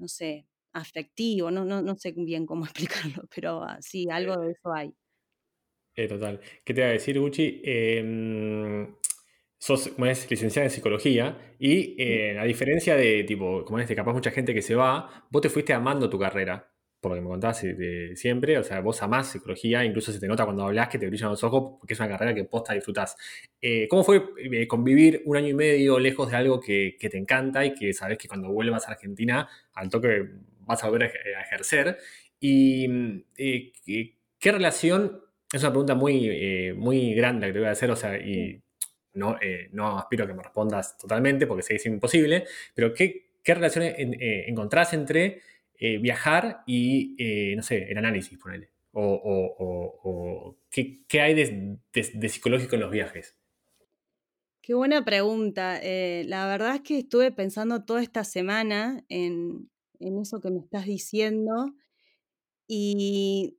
no sé, afectivo, no, no, no sé bien cómo explicarlo, pero ah, sí, algo de eso hay. Eh, total. ¿Qué te iba a decir, Gucci? Em, sos, como es, licenciada en psicología y eh, a diferencia de, tipo, como es, de capaz mucha gente que se va, vos te fuiste amando tu carrera, por lo que me contabas de siempre, o sea, vos amás psicología, incluso se te nota cuando hablas que te brillan los ojos, porque es una carrera que posta disfrutás. Eh, ¿Cómo fue convivir un año y medio lejos de algo que, te encanta y que sabes que cuando vuelvas a Argentina, al toque vas a volver a, ejercer? ¿Y qué relación es una pregunta muy, eh, muy grande que te voy a hacer, o sea, y no, eh, no aspiro a que me respondas totalmente porque sé que es imposible, pero ¿qué, qué relaciones eh, encontrás entre viajar y, no sé, el análisis, ponele? O, o, ¿qué, ¿qué, hay de, de, psicológico en los viajes? Qué buena pregunta. la verdad es que estuve pensando toda esta semana en, en eso que me estás diciendo y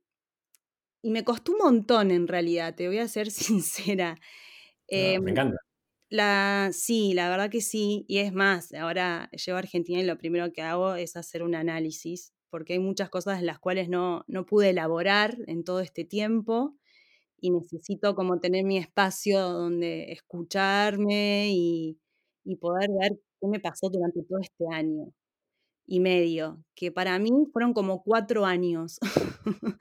y me costó un montón en realidad, te voy a ser sincera. me em, encanta. La, sí, la verdad que sí. Y es más, ahora llego a Argentina y lo primero que hago es hacer un análisis, porque hay muchas cosas en las cuales no, no pude elaborar en todo este tiempo y necesito como tener mi espacio donde escucharme y, y poder ver qué me pasó durante todo este año y medio, que para mí fueron como cuatro años,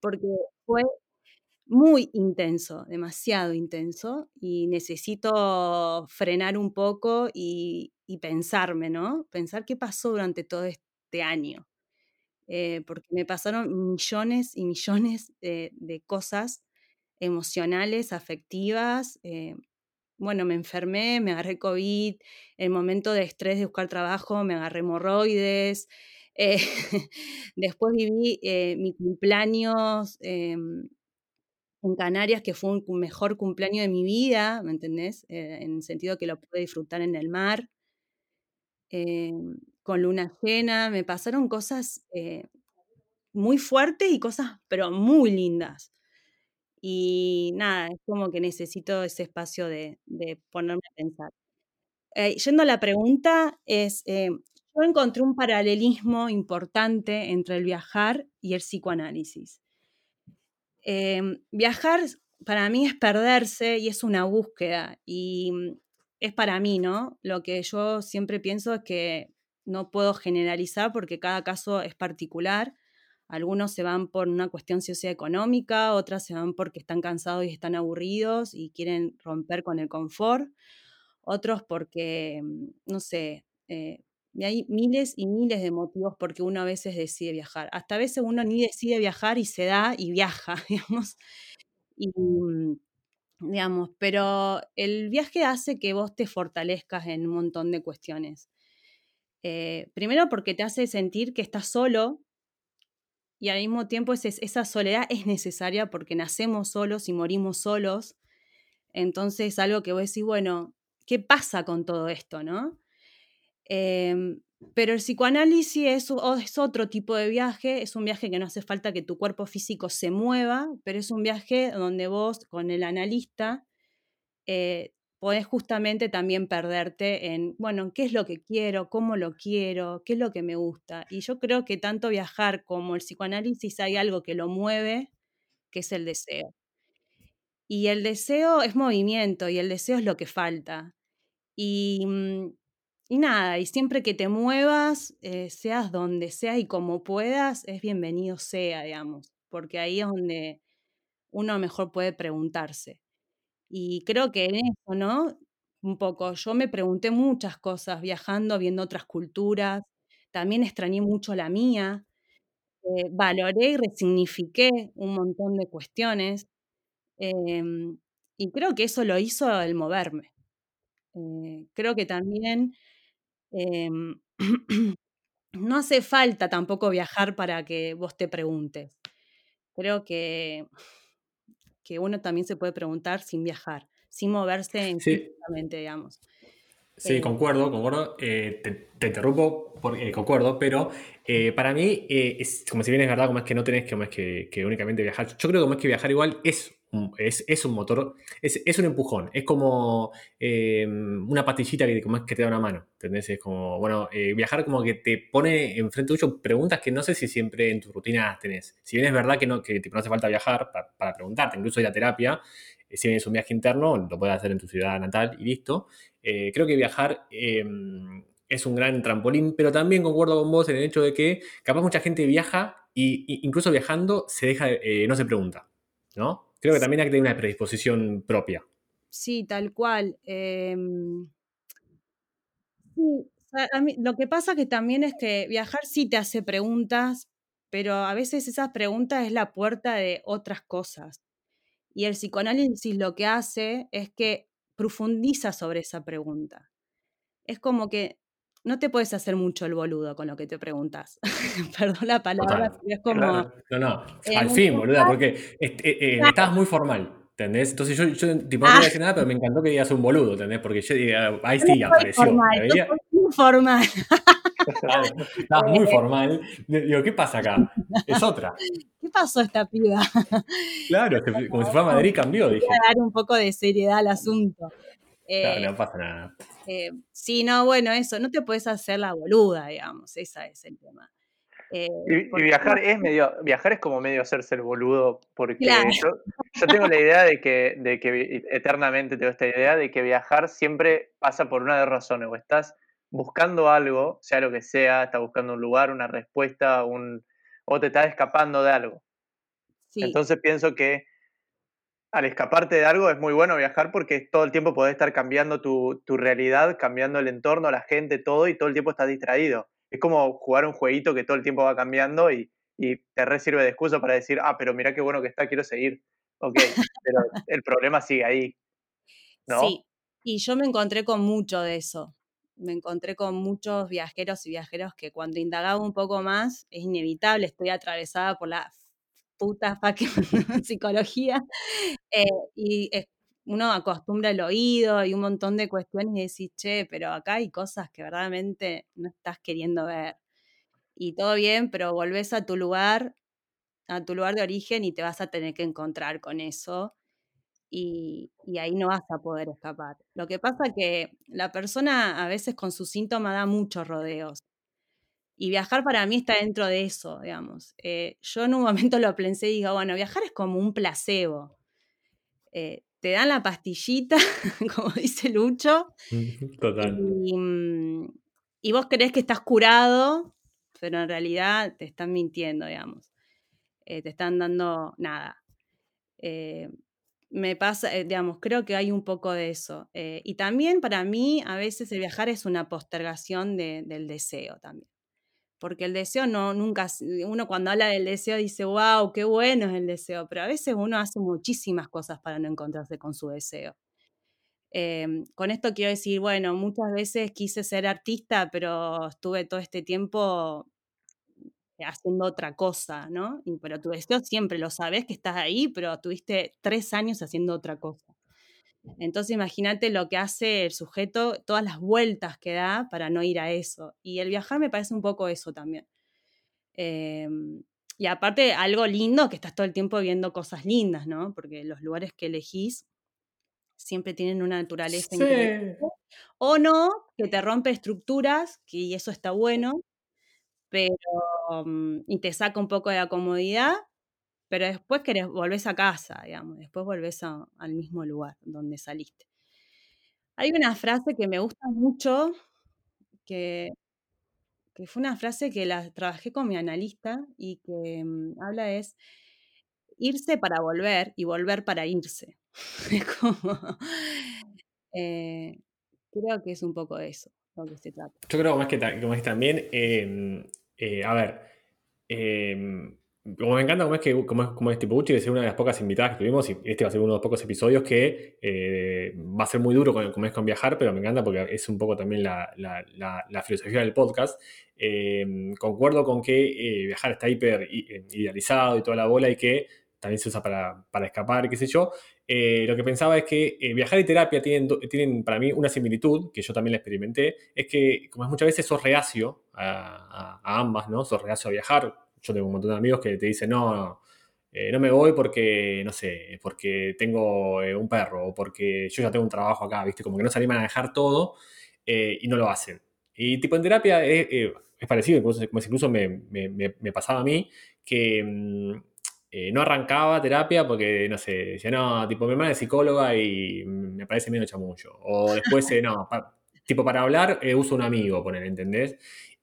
porque fue muy intenso, demasiado intenso, y necesito frenar un poco y, pensarme, ¿no? Pensar qué pasó durante todo este año. Eh, porque me pasaron millones y millones de, cosas emocionales, afectivas. Eh, bueno, me enfermé, me agarré COVID, el momento de estrés de buscar trabajo, me agarré hemorroides, eh, después viví mi cumpleaños em, en Canarias, que fue un mejor cumpleaños de mi vida, ¿me entendés? Eh, en el sentido que lo pude disfrutar en el mar, em, con luna llena, me pasaron cosas muy fuertes y cosas, pero muy lindas. Y nada, es como que necesito ese espacio de, de ponerme pensar. Eh, yendo a la pregunta, es, eh, yo encontré un paralelismo importante entre el viajar y el psicoanálisis. Em, viajar para mí es perderse y es una búsqueda y mm, es para mí, ¿no? Lo que yo siempre pienso es que no puedo generalizar porque cada caso es particular. Algunos se van por una cuestión socioeconómica, otras se van porque están cansados y están aburridos y quieren romper con el confort, otros porque, mm, no sé, eh, hay miles y miles de motivos porque uno a veces decide viajar. Hasta a veces uno ni decide viajar y se da y viaja, digamos. Y, mm, digamos, pero el viaje hace que vos te fortalezcas en un montón de cuestiones. Eh, primero porque te hace sentir que estás solo y al mismo tiempo esa soledad es necesaria porque nacemos solos y morimos solos. Entonces, algo que vos decís, bueno, ¿qué pasa con todo esto, no? Em, pero el psicoanálisis es, otro tipo de viaje, es un viaje que no hace falta que tu cuerpo físico se mueva, pero es un viaje donde vos con el analista eh, podés justamente también perderte en, bueno, ¿qué es lo que quiero? ¿Cómo lo quiero? ¿Qué es lo que me gusta? Y yo creo que tanto viajar como el psicoanálisis hay algo que lo mueve, que es el deseo. Y el deseo es movimiento y el deseo es lo que falta. Y mm, y nada, y siempre que te muevas, eh, seas donde sea y como puedas, es bienvenido sea, digamos, porque ahí es donde uno mejor puede preguntarse. Y creo que en eso, ¿no? Un poco, yo me pregunté muchas cosas viajando, viendo otras culturas, también extrañé mucho la mía, eh, valoré y resignifiqué un montón de cuestiones, em, y creo que eso lo hizo el moverme. Eh, creo que también Em, no hace falta tampoco viajar para que vos te preguntes. Creo que, que uno también se puede preguntar sin viajar, sin moverse sí. digamos. Sí, eh, concuerdo, concuerdo. Eh, te, interrumpo, porque, concuerdo, pero eh, para mí, es, como si bien es verdad, como es que no tenés que, más que, que, únicamente viajar. Yo creo que como es que viajar igual es es, es un motor, es, es, un empujón, es como eh, una pastillita que, como que te da una mano, ¿entendés? Es como, bueno, eh, viajar como que te pone enfrente tuyo preguntas que no sé si siempre en tu rutina tenés. Si bien es verdad que no, que no hace falta viajar para, preguntarte, incluso ir a terapia, eh, si bien es un viaje interno, lo puedes hacer en tu ciudad natal y listo. creo que viajar es un gran trampolín, pero también concuerdo con vos en el hecho de que capaz mucha gente viaja y, incluso viajando se deja, no se pregunta, ¿no? Creo que también hay que tener una predisposición propia. Sí, tal cual. Em, lo que pasa que también es que viajar sí te hace preguntas, pero a veces esas preguntas es la puerta de otras cosas. Y el psicoanálisis lo que hace es que profundiza sobre esa pregunta. Es como que no te puedes hacer mucho el boludo con lo que te preguntas. Perdón la palabra, pero es como. No, no, al fin, boluda, porque eh, eh, estabas muy formal. ¿Entendés? Entonces yo, yo tipo, no ah. decir nada, pero me encantó que digas un boludo, ¿entendés? Porque yo ah, ahí sí apareció. Formal, muy formal. Estabas muy formal. Digo, ¿qué pasa acá? Es otra. ¿Qué pasó esta piba? Claro, como si fuera Madrid cambió, dije. dar un poco de seriedad al asunto. Eh, no pasa nada. Eh, sí, no, bueno, eso, no te puedes hacer la boluda, digamos, ese es el tema. Eh, y, viajar es medio, viajar es como medio hacerse el boludo, porque yo, tengo la idea de que, de que eternamente tengo esta idea de que viajar siempre pasa por una de razones, o estás buscando algo, sea lo que sea, estás buscando un lugar, una respuesta, un, o te estás escapando de algo. Entonces pienso que al escaparte de algo es muy bueno viajar porque todo el tiempo podés estar cambiando tu, realidad, cambiando el entorno, la gente, todo, y todo el tiempo estás distraído. Es como jugar un jueguito que todo el tiempo va cambiando y, te re sirve de excusa para decir, ah, pero mira qué bueno que está, quiero seguir. Ok, pero el problema sigue ahí. Sí, y yo me encontré con mucho de eso. Me encontré con muchos viajeros y viajeros que cuando indagaba un poco más, es inevitable, estoy atravesada por la puta psicología, eh, y uno acostumbra el oído y un montón de cuestiones y decís, che, pero acá hay cosas que verdaderamente no estás queriendo ver. Y todo bien, pero volvés a tu lugar, a tu lugar de origen y te vas a tener que encontrar con eso. y, y ahí no vas a poder escapar. Lo que pasa que la persona a veces con sus síntomas da muchos rodeos. Y viajar para mí está dentro de eso, digamos. Eh, yo en un momento lo pensé y digo, bueno, viajar es como un placebo. Eh, te dan la pastillita, como dice Lucho, Total. y, mm, y vos crees que estás curado, pero en realidad te están mintiendo, digamos. Eh, te están dando nada. Me pasa, digamos, creo que hay un poco de eso. Y también para mí, a veces el viajar es una postergación de- del deseo también. Porque el deseo no, nunca, s- uno cuando habla del deseo dice, wow, qué bueno es el deseo, pero a veces uno hace muchísimas cosas para no encontrarse con su deseo. Em, con esto quiero decir, bueno, muchas veces quise ser artista, pero estuve todo este tiempo haciendo otra cosa, ¿no? Y, pero tu deseo siempre lo sabes que estás ahí, pero tuviste tres años haciendo otra cosa. Entonces imagínate lo que hace el sujeto, todas las vueltas que da para no ir a eso. Y el viajar me parece un poco eso también. Em, y aparte, algo lindo, que estás todo el tiempo viendo cosas lindas, ¿no? Porque los lugares que elegís siempre tienen una naturaleza increíble. O no, que te rompe estructuras, que y eso está bueno, pero mm, y te saca un poco de la comodidad, pero después querés, volvés a casa, digamos, después volvés al mismo lugar donde saliste. Hay una frase que me gusta mucho, que, que fue una frase que la trabajé con mi analista y que mm, habla es irse para volver y volver para irse. Eh, creo que es un poco eso lo que se trata. Yo creo más que, como es también, eh, eh, a ver, eh, como me encanta como es que como es, como es tipo Uchi, ser una de las pocas invitadas que tuvimos, y este va a ser uno de los pocos episodios que eh, va a ser muy duro con, como es con viajar, pero me encanta porque es un poco también la, la- la- filosofía del podcast. Eh, concuerdo con que eh, viajar está hiper idealizado y toda la bola y que también se usa para, para escapar, qué sé yo. Lo que pensaba es que viajar y terapia tienen, tienen para mí una similitud, que yo también la experimenté, es que como es muchas veces sos reacio a, a- a ambas, ¿no? Sos reacio a viajar. Yo tengo un montón de amigos que te dicen, no, no, eh, no me voy porque, no sé, porque tengo eh, un perro o porque yo ya tengo un trabajo acá, ¿viste? Como que no se animan a dejar todo eh, y no lo hacen. Y tipo en terapia es, eh, es parecido, incluso, incluso me, me- pasaba a mí, que mm, no arrancaba terapia porque, no sé, decía, no, tipo, mi hermana es psicóloga y me parece medio chamullo. O después, no, tipo, para hablar uso un amigo, poner, ¿entendés?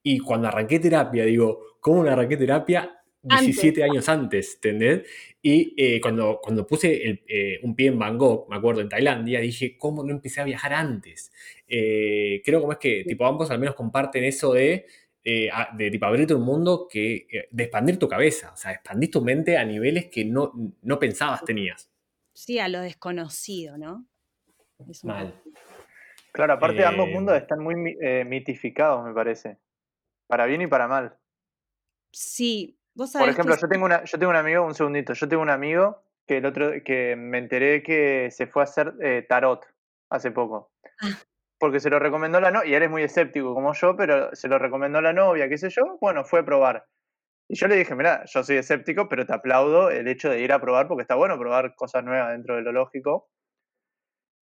Y cuando arranqué terapia, digo, ¿cómo no arranqué terapia? 17 años antes, ¿entendés? Y eh, cuando, cuando puse el, eh, un pie en Bangkok, me acuerdo, en Tailandia, dije, ¿cómo no empecé a viajar antes? Eh, creo como es que, tipo, ambos al menos comparten eso de, eh, de tipo, abrirte un mundo, que, de expandir tu cabeza, o sea, expandir tu mente a niveles que no, no pensabas tenías. Sí, a lo desconocido, ¿no? Es Mal. Claro, aparte ambos mundos están muy mi- eh, mitificados, me parece. Para bien y para mal. Sí, vos Por sabés ejemplo, que yo tengo una, yo tengo un amigo, un segundito, yo tengo un amigo que el otro, que me enteré que se fue a hacer eh, tarot hace poco. Ah. Porque se lo recomendó la novia, y él es muy escéptico como yo, pero se lo recomendó la novia, qué sé yo, bueno, fue a probar. Y yo le dije, mira, yo soy escéptico, pero te aplaudo el hecho de ir a probar, porque está bueno probar cosas nuevas dentro de lo lógico.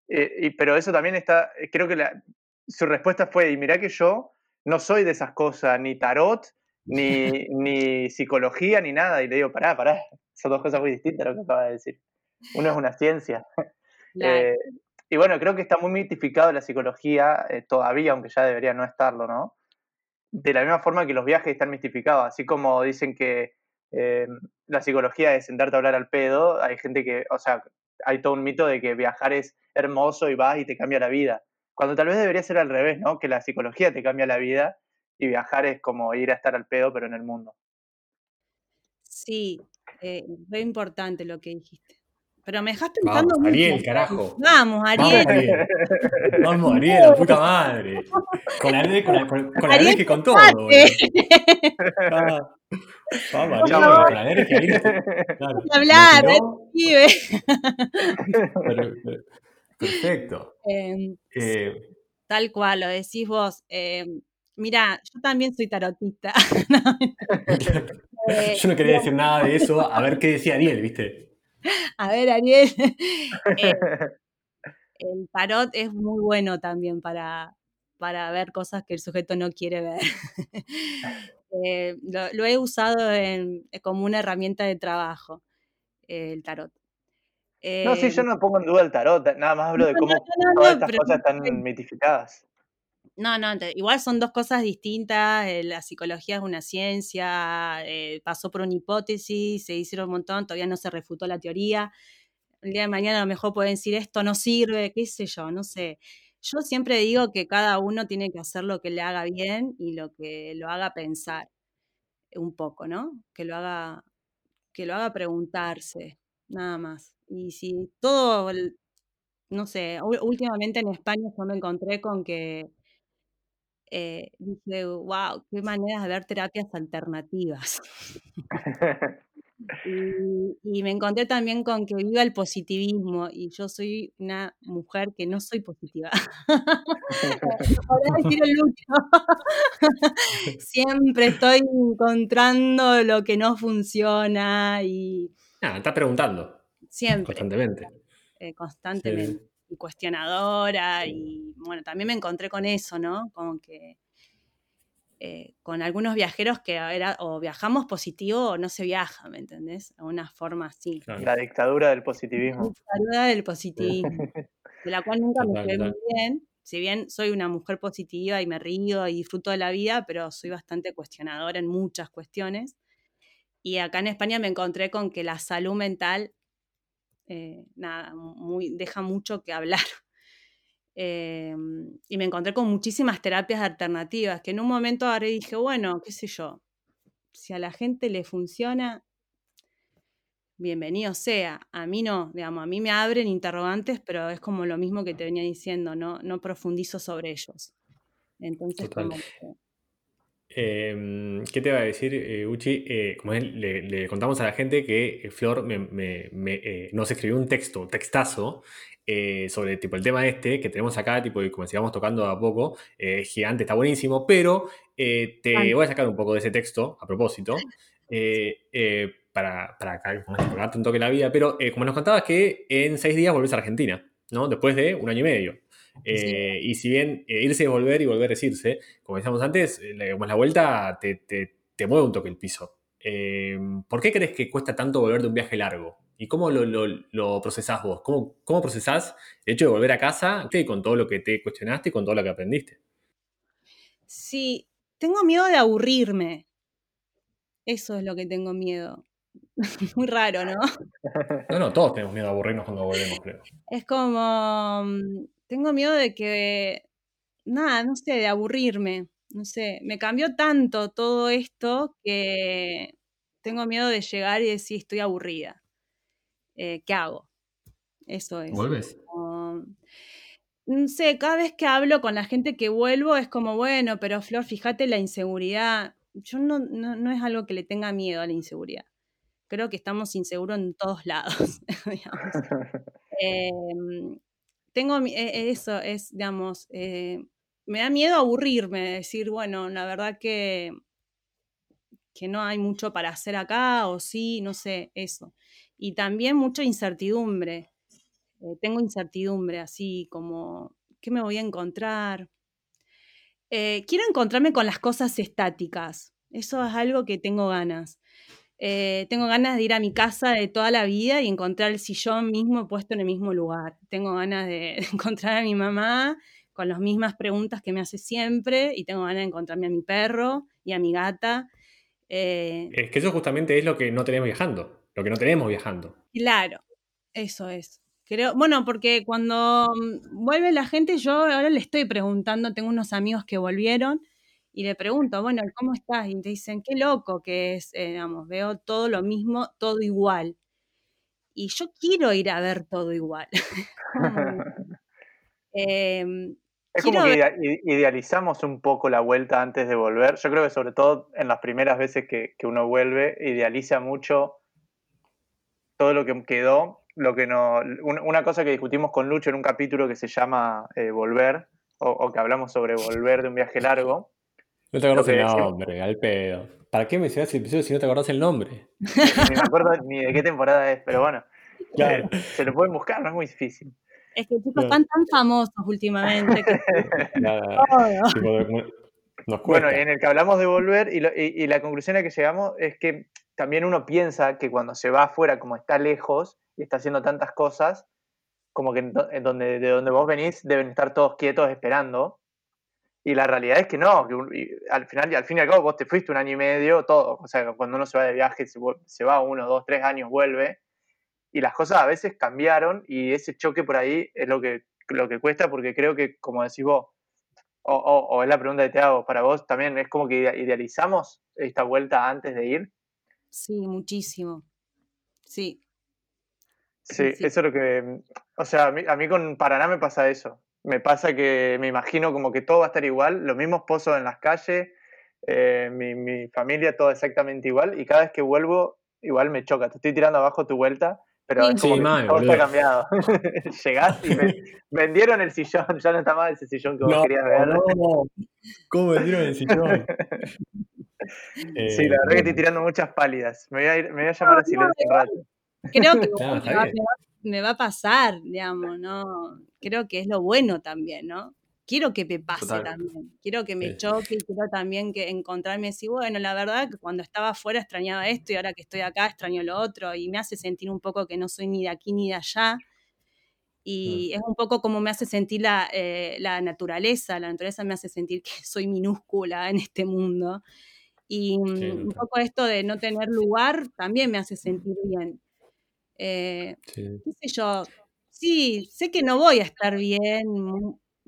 Eh, y, pero eso también está, eh, creo que la- su respuesta fue, y mirá que yo no soy de esas cosas, ni tarot, ni, ni psicología, ni nada. Y le digo, pará, pará, son dos cosas muy distintas lo que acaba de decir. Uno es una ciencia. Claro. Eh, y bueno, creo que está muy mitificado la psicología eh, todavía, aunque ya debería no estarlo, ¿no? De la misma forma que los viajes están mistificados, así como dicen que eh, la psicología es sentarte a hablar al pedo, hay gente que, o sea, hay todo un mito de que viajar es hermoso y vas y te cambia la vida. Cuando tal vez debería ser al revés, ¿no? Que la psicología te cambia la vida y viajar es como ir a estar al pedo, pero en el mundo. Sí, eh, re importante lo que dijiste. Pero me dejaste Vamos, pensando mucho. Ariel, carajo. Vamos, Vamos, Ariel. Vamos, Ariel, la puta madre. Con Ariel, con, la- con, con la Ariel, alergia y con todo. Ah, Vamos, Ariel, con la alergia. Ariel, claro. hablar, Pibe. pero- pero- Perfecto. Em, Eh, tal cual, lo decís vos. Em, mira, yo también soy tarotista. Eh, yo no quería decir nada de eso, a ver qué decía Ariel, ¿viste? A ver, Ariel. eh, el tarot es muy bueno también para, para ver cosas que el sujeto no quiere ver. Eh, lo, lo he usado en- como una herramienta de trabajo, el tarot. No, sí, yo no pongo en duda el tarot, nada más hablo no, de cómo no, no, todas estas cosas están mitificadas. No, no, igual son dos cosas distintas. eh, La psicología es una ciencia, eh, pasó por una hipótesis, se hicieron un montón, todavía no se refutó la teoría. El día de mañana a lo mejor pueden decir esto no sirve, qué sé yo, no sé. Yo siempre digo que cada uno tiene que hacer lo que le haga bien y lo que lo haga pensar un poco, ¿no? Que lo haga, que lo haga preguntarse, nada más. Y si todo, el- no sé, ú- últimamente en España yo me encontré con que eh, dije, wow, qué maneras de ver terapias alternativas. Y, y me encontré también con que viva el positivismo y yo soy una mujer que no soy positiva. Podría decir el Lucho. Siempre estoy encontrando lo que no funciona y Ah, está preguntando siempre, constantemente. eh, constantemente. sí. Y cuestionadora y bueno, también me encontré con eso, ¿no? Como que eh, con algunos viajeros que era o viajamos positivo o no se viaja, ¿me entendés? De una forma así. Claro. La dictadura del positivismo. Saluda del positivismo, de la cual nunca me llevé muy bien. Si bien soy una mujer positiva y me río y disfruto de la vida, pero soy bastante cuestionadora en muchas cuestiones. Y acá en España me encontré con que la salud mental, eh, nada, muy, deja mucho que hablar. Eh, y me encontré con muchísimas terapias alternativas, que en un momento ahora dije, bueno, qué sé yo, si a la gente le funciona, bienvenido sea. A mí no, digamos, a mí me abren interrogantes, pero es como lo mismo que te venía diciendo, no, no profundizo sobre ellos. Entonces, Total. como que- Eh, ¿qué te va a decir, eh, Uchi? Eh, como es, le, le contamos a la gente que eh, Flor me, me- me, nos escribió un texto, un textazo, sobre tipo, el tema este que tenemos acá, tipo, y como sigamos tocando a poco, gigante, está buenísimo, pero te Ay. voy a sacar un poco de ese texto, a propósito, para, para, acá, como para darte un toque la vida, pero como nos contabas que en seis días volvés a Argentina, ¿no? Después de un año y medio. Eh, Y si bien eh, irse es volver y volver es irse, como decíamos antes, eh, la- como es la vuelta, te, te- te mueve un toque el piso. Eh, ¿Por qué crees que cuesta tanto volver de un viaje largo? ¿Y cómo lo, lo, lo procesás vos? ¿Cómo, ¿Cómo procesás el hecho de volver a casa con todo lo que te cuestionaste y con todo lo que aprendiste? Sí, tengo miedo de aburrirme. Eso es lo que tengo miedo. Muy raro, ¿no? No, no, todos tenemos miedo a aburrirnos cuando volvemos, creo. Es como, mm, tengo miedo de que, nada, no sé, de aburrirme. No sé, me cambió tanto todo esto que tengo miedo de llegar y decir estoy aburrida. Eh, ¿Qué hago? Eso es. ¿Vuelves? como- no sé, cada vez que hablo con la gente que vuelvo es como, bueno, pero Flor, fíjate la inseguridad. Yo no, no, no es algo que le tenga miedo a la inseguridad. Creo que estamos inseguros en todos lados. digamos. Tengo eh, eso, es, digamos, eh, me da miedo aburrirme, decir, bueno, la verdad que, que no hay mucho para hacer acá, o sí, no sé, eso. Y también mucha incertidumbre. Eh, tengo incertidumbre, así como, ¿qué me voy a encontrar? Eh, quiero encontrarme con las cosas estáticas. Eso es algo que tengo ganas. Eh, tengo ganas de ir a mi casa de toda la vida y encontrar el sillón mismo puesto en el mismo lugar. Tengo ganas de encontrar a mi mamá con las mismas preguntas que me hace siempre y tengo ganas de encontrarme a mi perro y a mi gata. Eh, Es que eso justamente es lo que no tenemos viajando, lo que no tenemos viajando. Claro, eso es. Creo, bueno, porque cuando mm, vuelve la gente, yo ahora le estoy preguntando, tengo unos amigos que volvieron y le pregunto, bueno, ¿cómo estás? Y te dicen, qué loco que es, eh, digamos, veo todo lo mismo, todo igual. Y yo quiero ir a ver todo igual. Em, Es como que ver, idealizamos un poco la vuelta antes de volver. Yo creo que sobre todo en las primeras veces que, que uno vuelve, idealiza mucho todo lo que quedó. Lo que no, un- una cosa que discutimos con Lucho en un capítulo que se llama eh, Volver, o, o que hablamos sobre volver de un viaje largo. No te acordás el nombre, al pedo. ¿Para qué mencionás el episodio si no te acordás el nombre? Ni me acuerdo ni de qué temporada es, pero bueno. Claro. Se lo pueden buscar, no es muy difícil. Es que chicos están tan famosos últimamente que Nada, nos Bueno, en el que hablamos de volver y, lo- y- y la conclusión a que llegamos es que también uno piensa que cuando se va afuera, como está lejos y está haciendo tantas cosas, como que en do- en donde, de donde vos venís deben estar todos quietos esperando. Y la realidad es que no, que un- y al final y al fin y al cabo vos te fuiste un año y medio, todo. O sea, cuando uno se va de viaje, se, va uno, dos, tres años, vuelve. Y las cosas a veces cambiaron y ese choque por ahí es lo que, lo que cuesta porque creo que, como decís vos, o, o- o es la pregunta que te hago, para vos también es como que idea- idealizamos esta vuelta antes de ir. Sí, muchísimo. Sí. Sí, Sí, sí. eso es lo que, o sea, a mí, a mí con Paraná me pasa eso. Me pasa que me imagino como que todo va a estar igual, los mismos pozos en las calles, eh, mi, mi familia todo exactamente igual y cada vez que vuelvo igual me choca. Te estoy tirando abajo tu vuelta, pero Sí. es como Sí, que mal, todo está cambiado. Llegás y ven- vendieron el sillón, ya no está más ese sillón que vos No, querías ver. no. ¿Cómo vendieron el sillón? Sí, la verdad que estoy tirando muchas pálidas. Me voy a, ir, me voy a llamar a no, silencio un rato. Creo que me, va, me va- me va a pasar, digamos, ¿no? Creo que es lo bueno también, ¿no? Quiero que me pase Total. también, quiero que me Sí. choque y quiero también que encontrarme así, bueno, la verdad que cuando estaba afuera extrañaba esto y ahora que estoy acá extraño lo otro y me hace sentir un poco que no soy ni de aquí ni de allá. Y Mm. es un poco como me hace sentir la, eh, la naturaleza, la naturaleza me hace sentir que soy minúscula en este mundo. Y mm, Sí, un total. poco esto de no tener lugar también me hace sentir bien. Eh, Sí. qué sé yo, sí, sé que no voy a estar bien.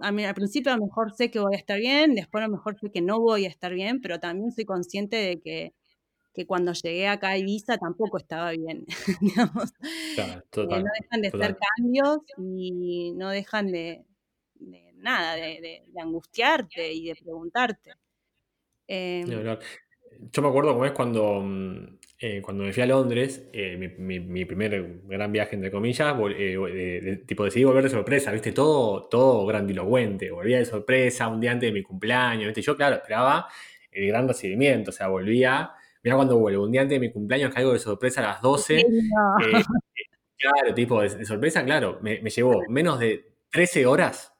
A mí, al principio a lo mejor sé que voy a estar bien, después a lo mejor sé que no voy a estar bien, pero también soy consciente de que, que cuando llegué acá a Ibiza tampoco estaba bien, digamos. Claro, Eh, total. no dejan de ser total. cambios y no dejan de, de nada, de, de- de angustiarte y de preguntarte. Eh, hablar. Yo me acuerdo cómo es cuando, mm, eh, cuando me fui a Londres, eh, mi, mi- mi primer gran viaje, entre comillas, vol- eh, de- de- tipo decidí volver de sorpresa, ¿viste? Todo, todo grandilocuente. Volvía de sorpresa un día antes de mi cumpleaños, ¿viste? Yo, claro, esperaba el gran recibimiento, o sea, volvía. Mirá cuando vuelvo, un día antes de mi cumpleaños caigo de sorpresa a las 12. qué lindo. eh, claro, tipo, de, de sorpresa, claro, me, me llevó menos de 13 horas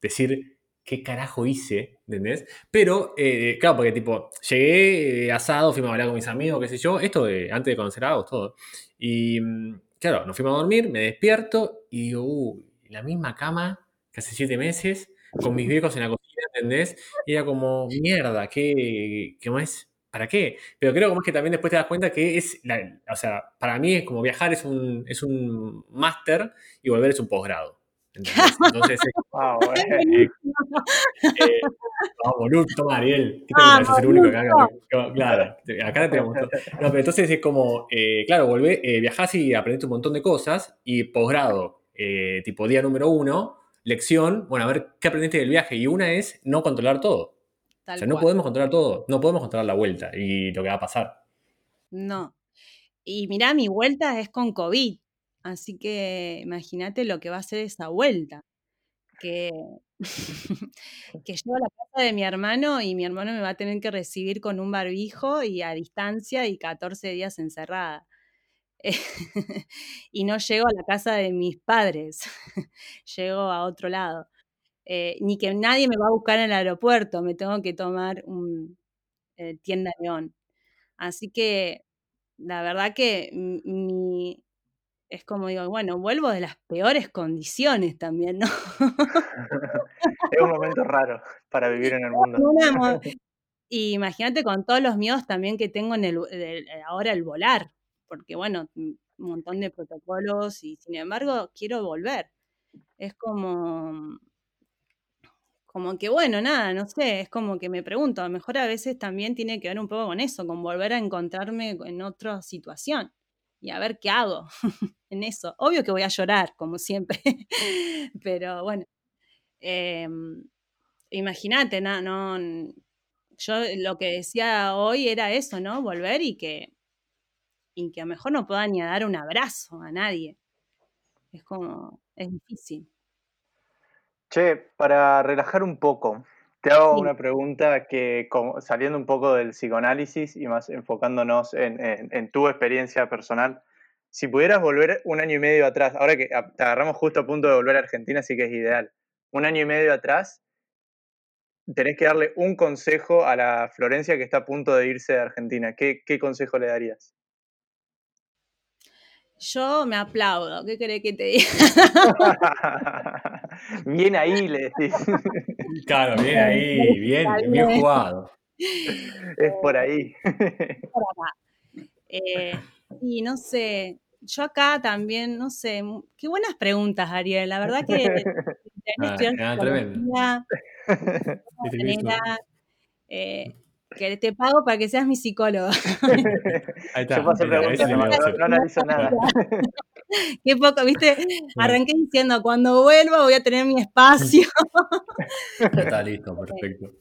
decir qué carajo hice, ¿entendés? Pero, eh, claro, porque tipo, llegué eh, asado, fuimos a bailar con mis amigos, qué sé yo, esto antes de conocer a Agos, todo. Y mm, claro, nos fuimos a dormir, me despierto y digo, uh, la misma cama hace siete meses, con mis viejos en la cocina, ¿entendés? Y era como, mierda, ¿qué, qué más? ¿Para qué? Pero creo como es que también después te das cuenta que es, la- o sea, para mí es como viajar es un, es un máster y volver es un posgrado. Entonces, es Ah, eh, eh, vamos. ¿Qué el único que acá. Claro, acá tenemos todo. No, pero entonces es como, eh, claro, volvés, eh, viajás y aprendiste un montón de cosas. Y posgrado, eh, tipo día número uno, lección, bueno, a ver qué aprendiste del viaje. Y una es no controlar todo. Tal o sea, no cual. podemos controlar todo. No podemos controlar la vuelta y lo que va a pasar. No. Y mirá, mi vuelta es con COVID. Así que imagínate lo que va a ser esa vuelta. Que, que a la casa de mi hermano y mi hermano me va a tener que recibir con un barbijo y a distancia y 14 días encerrada. y no llego a la casa de mis padres, llego a otro lado. Eh, ni que nadie me va a buscar en el aeropuerto, me tengo que tomar un eh, tienda león. Así que la verdad que mi, es como digo, bueno, vuelvo de las peores condiciones también, ¿no? Es un momento raro para vivir en el mundo. Y imagínate con todos los miedos también que tengo en el, el- ahora el volar, porque bueno, un montón de protocolos y sin embargo quiero volver. Es como, como que bueno, nada, no sé, es como que me pregunto, a lo mejor a veces también tiene que ver un poco con eso, con volver a encontrarme en otra situación y a ver qué hago en eso. Obvio que voy a llorar, como siempre, pero bueno, em, imagínate, no, no, yo lo que decía hoy era eso, ¿no? Volver y que, y que a lo mejor no pueda ni dar un abrazo a nadie. Es como, es difícil. Che, para relajar un poco, te hago Sí. una pregunta que, como- saliendo un poco del psicoanálisis y más enfocándonos en, en- en tu experiencia personal, si pudieras volver un año y medio atrás, ahora que te agarramos justo a punto de volver a Argentina, así que es ideal. Un año y medio atrás, tenés que darle un consejo a la Florencia que está a punto de irse de Argentina. ¿Qué, qué consejo le darías? Yo me aplaudo, ¿qué querés que te diga? Bien ahí, le decís. Claro, bien ahí, bien, bien jugado. es por ahí. Eh, y no sé, yo acá también, no sé, qué buenas preguntas, Ariel. La verdad que Ah, ah, tremendo. manera, eh, que te pago para que seas mi psicólogo. Ahí está. Yo paso preguntas, no, no, no analizo nada. Qué poco, viste, arranqué diciendo, cuando vuelva voy a tener mi espacio. Está listo, perfecto.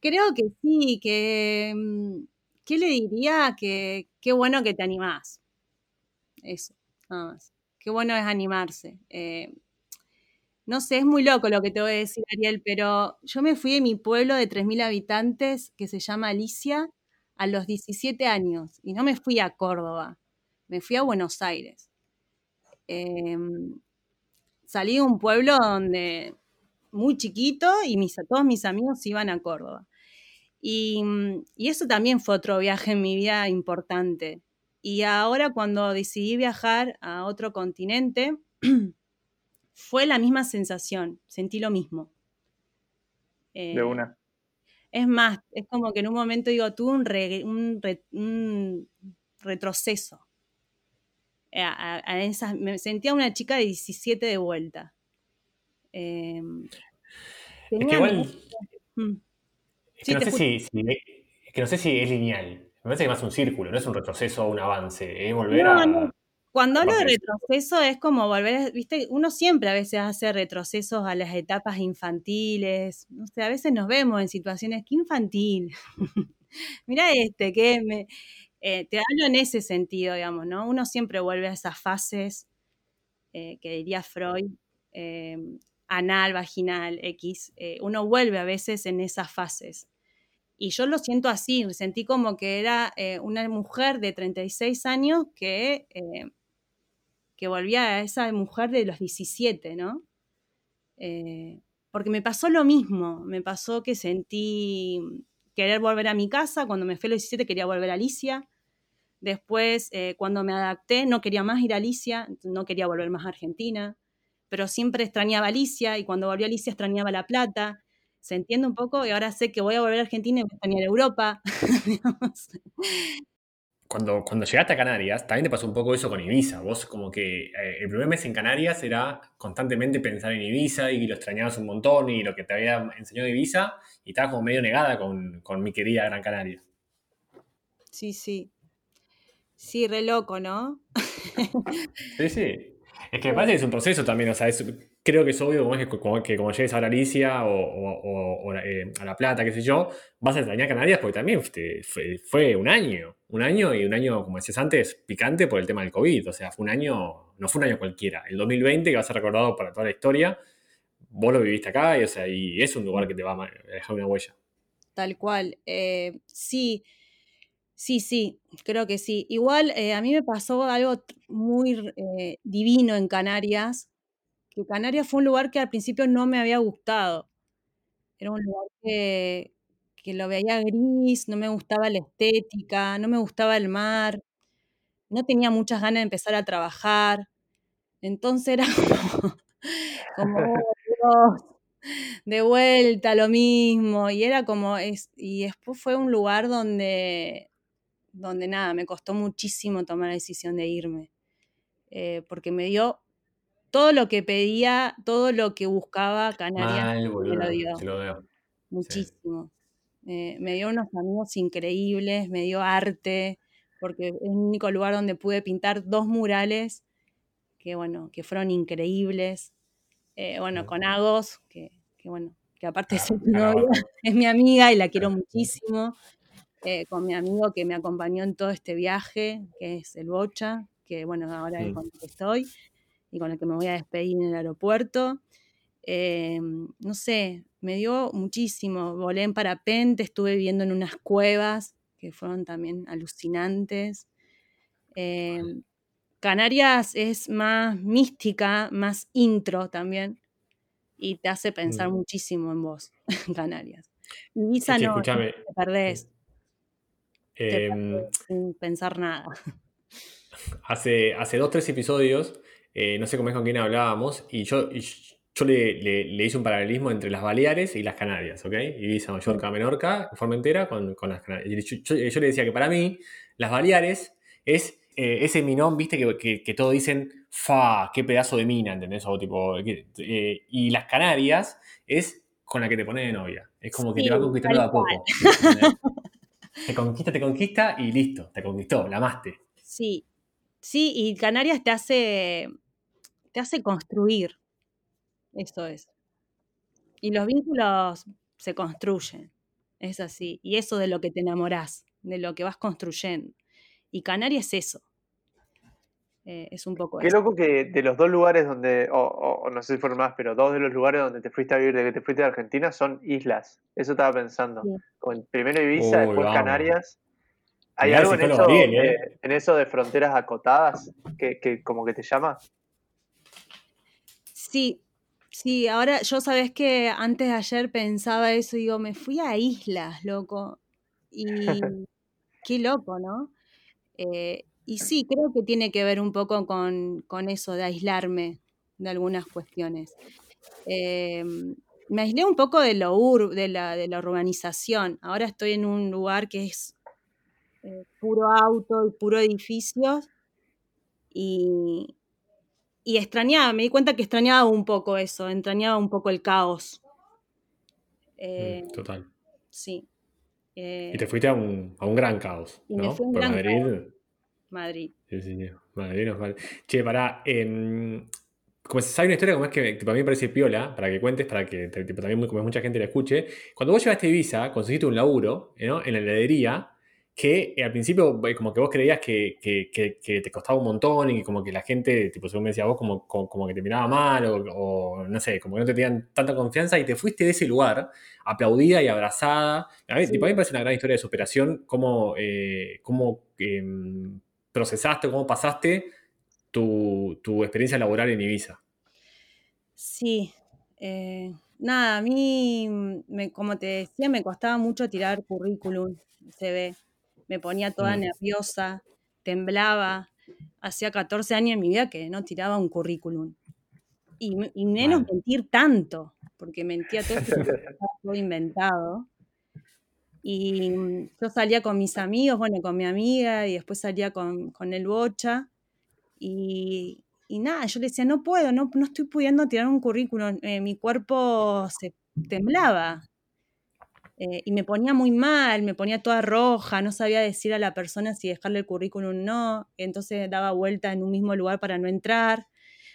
Creo que sí, que, mm, ¿qué le diría? Que qué bueno que te animás. Eso, nada más. Qué bueno es animarse. Eh, no sé, es muy loco lo que te voy a decir, Ariel, pero yo me fui de mi pueblo de 3.000 habitantes, que se llama Alicia, a los 17 años. Y no me fui a Córdoba, me fui a Buenos Aires. Em, salí de un pueblo donde muy chiquito y mis, todos mis amigos iban a Córdoba. Y, mm, y eso también fue otro viaje en mi vida importante. Y ahora cuando decidí viajar a otro continente, fue la misma sensación, sentí lo mismo. De Eh, una. Es más, es como que en un momento digo, tuve un, re- un re- un retroceso. Eh, a- a esas- me sentía una chica de 17 de vuelta. Eh, Es que igual, Mm. es Sí, que no sé si, si- es que no sé si es lineal. Me parece que más un círculo, no es un retroceso o un avance, es volver No, a... no. Cuando hablo de retroceso es como volver, a- viste, uno siempre a veces hace retrocesos a las etapas infantiles, no sé, a veces nos vemos en situaciones que infantil. Mira este, que me, eh, te hablo en ese sentido, digamos, ¿no? Uno siempre vuelve a esas fases, eh, que diría Freud, eh, anal, vaginal, X, uno vuelve a veces en esas fases. Y yo lo siento así, sentí como que era una mujer de 36 años que, que volvía a esa mujer de los 17, ¿no? Porque me pasó lo mismo, me pasó que sentí querer volver a mi casa, cuando me fui a los 17 quería volver a Alicia, después eh, cuando me adapté no quería más ir a Alicia, no quería volver más a Argentina, pero siempre extrañaba Alicia y cuando volví a Alicia extrañaba La Plata, se entiende un poco y ahora sé que voy a volver a Argentina y voy a extrañar Europa. Cuando, cuando llegaste a Canarias, también te pasó un poco eso con Ibiza. Vos como que eh, el primer mes en Canarias era constantemente pensar en Ibiza y lo extrañabas un montón y lo que te había enseñado Ibiza y estabas como medio negada con, con mi querida Gran Canaria. Sí, sí. Sí, re loco, ¿no? Sí, sí. Es que me parece que es un proceso también, o sea, es- creo que es obvio como es que, como, que como llegues a Alicia o, o- eh, a La Plata, qué sé yo, vas a extrañar Canarias porque también te- fue, fue un año, un año y un año, como decías antes, picante por el tema del COVID, o sea, fue un año, no fue un año cualquiera. El 2020, que va a ser recordado para toda la historia, vos lo viviste acá y, o sea, y es un lugar que te va a dejar una huella. Tal cual. Eh, sí, sí, sí, creo que sí. Igual eh, a mí me pasó algo muy eh, divino en Canarias, que Canarias fue un lugar que al principio no me había gustado. Era un lugar que, lo veía gris, no me gustaba la estética, no me gustaba el mar, no tenía muchas ganas de empezar a trabajar. Entonces era como, como, "Oh, Dios, de vuelta lo mismo. Y era como, es, y después fue un lugar donde, donde nada, me costó muchísimo tomar la decisión de irme. eh, porque me dio todo lo que pedía, todo lo que buscaba Canarias, Mal, me lo dio. te lo veo. Muchísimo. Eh, me dio unos amigos increíbles, me dio arte, porque es el único lugar donde pude pintar dos murales que, bueno, que fueron increíbles. Eh, bueno, con Agos, que, que, bueno, que aparte Ah, es mi novia, es mi amiga y la quiero Ah. muchísimo. Eh, con mi amigo que me acompañó en todo este viaje, que es el Bocha, que bueno, ahora es con el que estoy y con el que me voy a despedir en el aeropuerto. Eh, no sé, me dio muchísimo. Volé en parapente, estuve viviendo en unas cuevas que fueron también alucinantes. Eh, Canarias es más mística, más intro también, y te hace pensar Mm. muchísimo en vos, Canarias. Ibiza Che, no, escúchame. te perdés, Em, sin pensar nada. hace, hace dos, tres episodios, eh, no sé cómo es con quién hablábamos, y yo, y yo le, le- le hice un paralelismo entre las Baleares y las Canarias, ¿ok? Ibiza, Mallorca, Menorca, Formentera con, con las Canarias. Y yo, yo- yo le decía que para mí, las Baleares es eh, ese minón, viste, que, que, que todos dicen, fa, qué pedazo de mina, ¿entendés? O tipo, eh, y las Canarias es con la que te pones de novia. Es como que Sí, te va conquistando de a poco. Te conquista, te conquista y listo, te conquistó, la amaste. Sí, sí, y Canarias te hace, te hace construir, eso es. Y los vínculos se construyen, es así. Y eso de lo que te enamorás, de lo que vas construyendo. Y Canarias es eso. Eh, es un poco Qué loco que de los dos lugares donde, o, o- o no sé si fueron más, pero dos de los lugares donde te fuiste a vivir, de que te fuiste a Argentina, son islas. Eso estaba pensando. Sí. Primero Ibiza, Uy, después vamos. Canarias. ¿Hay Mirá algo en eso, Ariel, ¿eh? de- en eso de fronteras acotadas que, que como que te llama? Sí, sí, ahora yo sabes que antes de ayer pensaba eso y digo, me fui a islas, loco. Y qué loco, ¿no? Eh, y sí, creo que tiene que ver un poco con, con eso de aislarme de algunas cuestiones. Eh, me aislé un poco de, lo ur- de, la, de la urbanización. Ahora estoy en un lugar que es eh, puro auto y puro edificios. Y, y extrañaba, me di cuenta que extrañaba un poco eso, extrañaba un poco el caos. Eh, Mm, Total. sí. Y Eh, te fuiste a un, a un gran caos, ¿no? Por Madrid. Madrid. Sí, sí, sí. Madrid nos vale. Che, pará. em, como si hay una historia como es que tipo, a mí me parece piola, para que cuentes, para que tipo, también como mucha gente la escuche. Cuando vos llegaste a Ibiza, conseguiste un laburo ¿no? en la heladería que eh, al principio eh, como que vos creías que, que- que- que te costaba un montón y como que la gente, tipo, según me decías vos, como, como, como que te miraba mal o, o no sé, como que no te tenían tanta confianza y te fuiste de ese lugar aplaudida y abrazada. A mí, Sí. tipo, a mí me parece una gran historia de superación, cómo, eh, cómo em, procesaste, cómo pasaste tu, tu experiencia laboral en Ibiza. Sí, eh, nada, a mí, me, como te decía, me costaba mucho tirar currículum, CV. Me ponía toda Mm. nerviosa, temblaba. Hacía 14 años en mi vida que no tiraba un currículum. Y, menos mentir tanto, porque mentía todo, todo inventado. Y mm, yo salía con mis amigos, bueno, con mi amiga, y después salía con, con el Bocha. Y, y nada, yo le decía, no puedo, no, no estoy pudiendo tirar un currículum. eh, mi cuerpo se temblaba. eh, y me ponía muy mal, me ponía toda roja, no sabía decir a la persona si dejarle el currículum o no. Entonces daba vuelta en un mismo lugar para no entrar.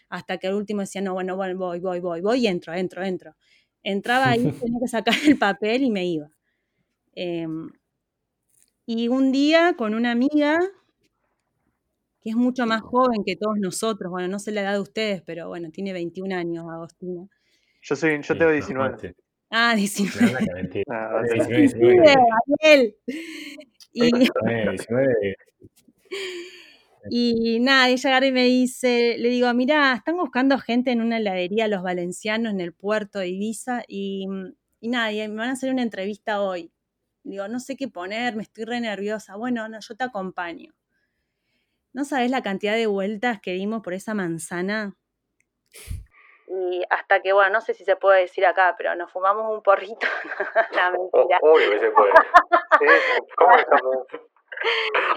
Hasta que al último decía, no, bueno, bueno, voy, voy, voy, voy y entro, entro, entro. Entraba ahí, tenía que sacar el papel y me iba. Em, y un día con una amiga que es mucho más joven que todos nosotros, bueno, no sé la edad de ustedes, pero bueno, tiene 21 años, Agostina. Yo soy, yo tengo no, 19. Mate. Ah, 19. Anda que mentira. Ah, Sí, ok. 19, Sí, 19. Daniel. Y, 19, 19. y nada, ella agarra y me dice, le digo, mira, están buscando gente en una heladería los valencianos en el puerto de Ibiza y, y nada, y me van a hacer una entrevista hoy. Digo, no sé qué poner, me estoy re nerviosa. Bueno, no, yo te acompaño. ¿No sabes la cantidad de vueltas que dimos por esa manzana? Y hasta que, bueno, no sé si se puede decir acá, pero nos fumamos un porrito. no, mentira. Obvio que se puede. ¿Cómo estamos?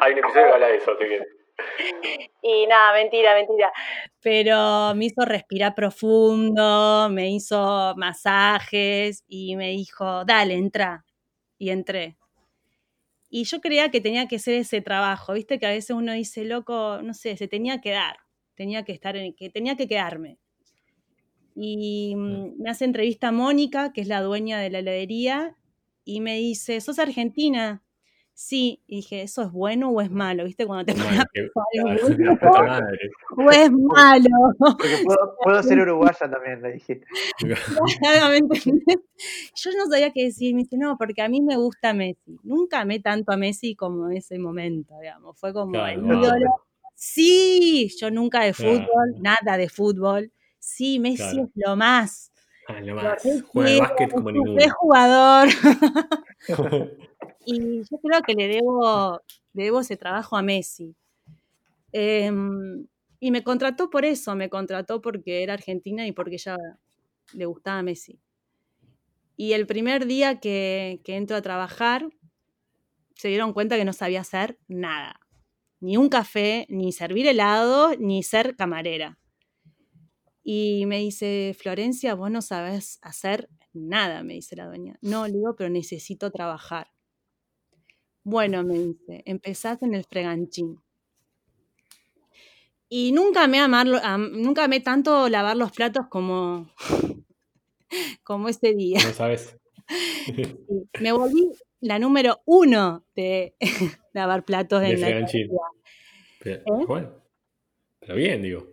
Hay un episodio que habla de eso, así que. Y nada, mentira, mentira. Pero me hizo respirar profundo, me hizo masajes y me dijo, dale, entra. Y entré. Y yo creía que tenía que ser ese trabajo, viste que a veces uno dice, loco, no sé, se tenía que dar, tenía que estar en, que tenía que quedarme. Y mm, me hace entrevista Mónica, que es la dueña de la heladería, y me dice, ¿sos argentina? Sí, y dije, ¿eso es bueno o es malo? ¿Viste? Cuando te pones a Mal, que- pensar, ¿es la bueno o es malo? Porque puedo, puedo ser uruguaya también, le dijiste. Claro, ¿me entendés? Yo no sabía qué decir, me dice, no, porque a mí me gusta Messi. Nunca amé tanto a Messi como en ese momento, digamos. Fue como Claro, el wow. ídolo. Sí, yo nunca de fútbol, Claro. nada de fútbol. Sí, Messi Claro. es lo más. Ah, lo más. Juega quiero, básquet como es un ninguno. re jugador. Y yo creo que le debo, le debo ese trabajo a Messi. Em, y me contrató por eso, me contrató porque era argentina y porque ella le gustaba a Messi. Y el primer día que, que entro a trabajar, se dieron cuenta que no sabía hacer nada. Ni un café, ni servir helado, ni ser camarera. Y me dice, Florencia, vos no sabes hacer nada, me dice la dueña. No, le digo, pero necesito trabajar. Bueno, me dice, empezás en el freganchín. Y nunca me amarlo, am- nunca me tanto lavar los platos como, como ese día. No sabes. Me volví la número uno de lavar platos De en la. Pero, ¿Eh? bueno, pero bien, digo.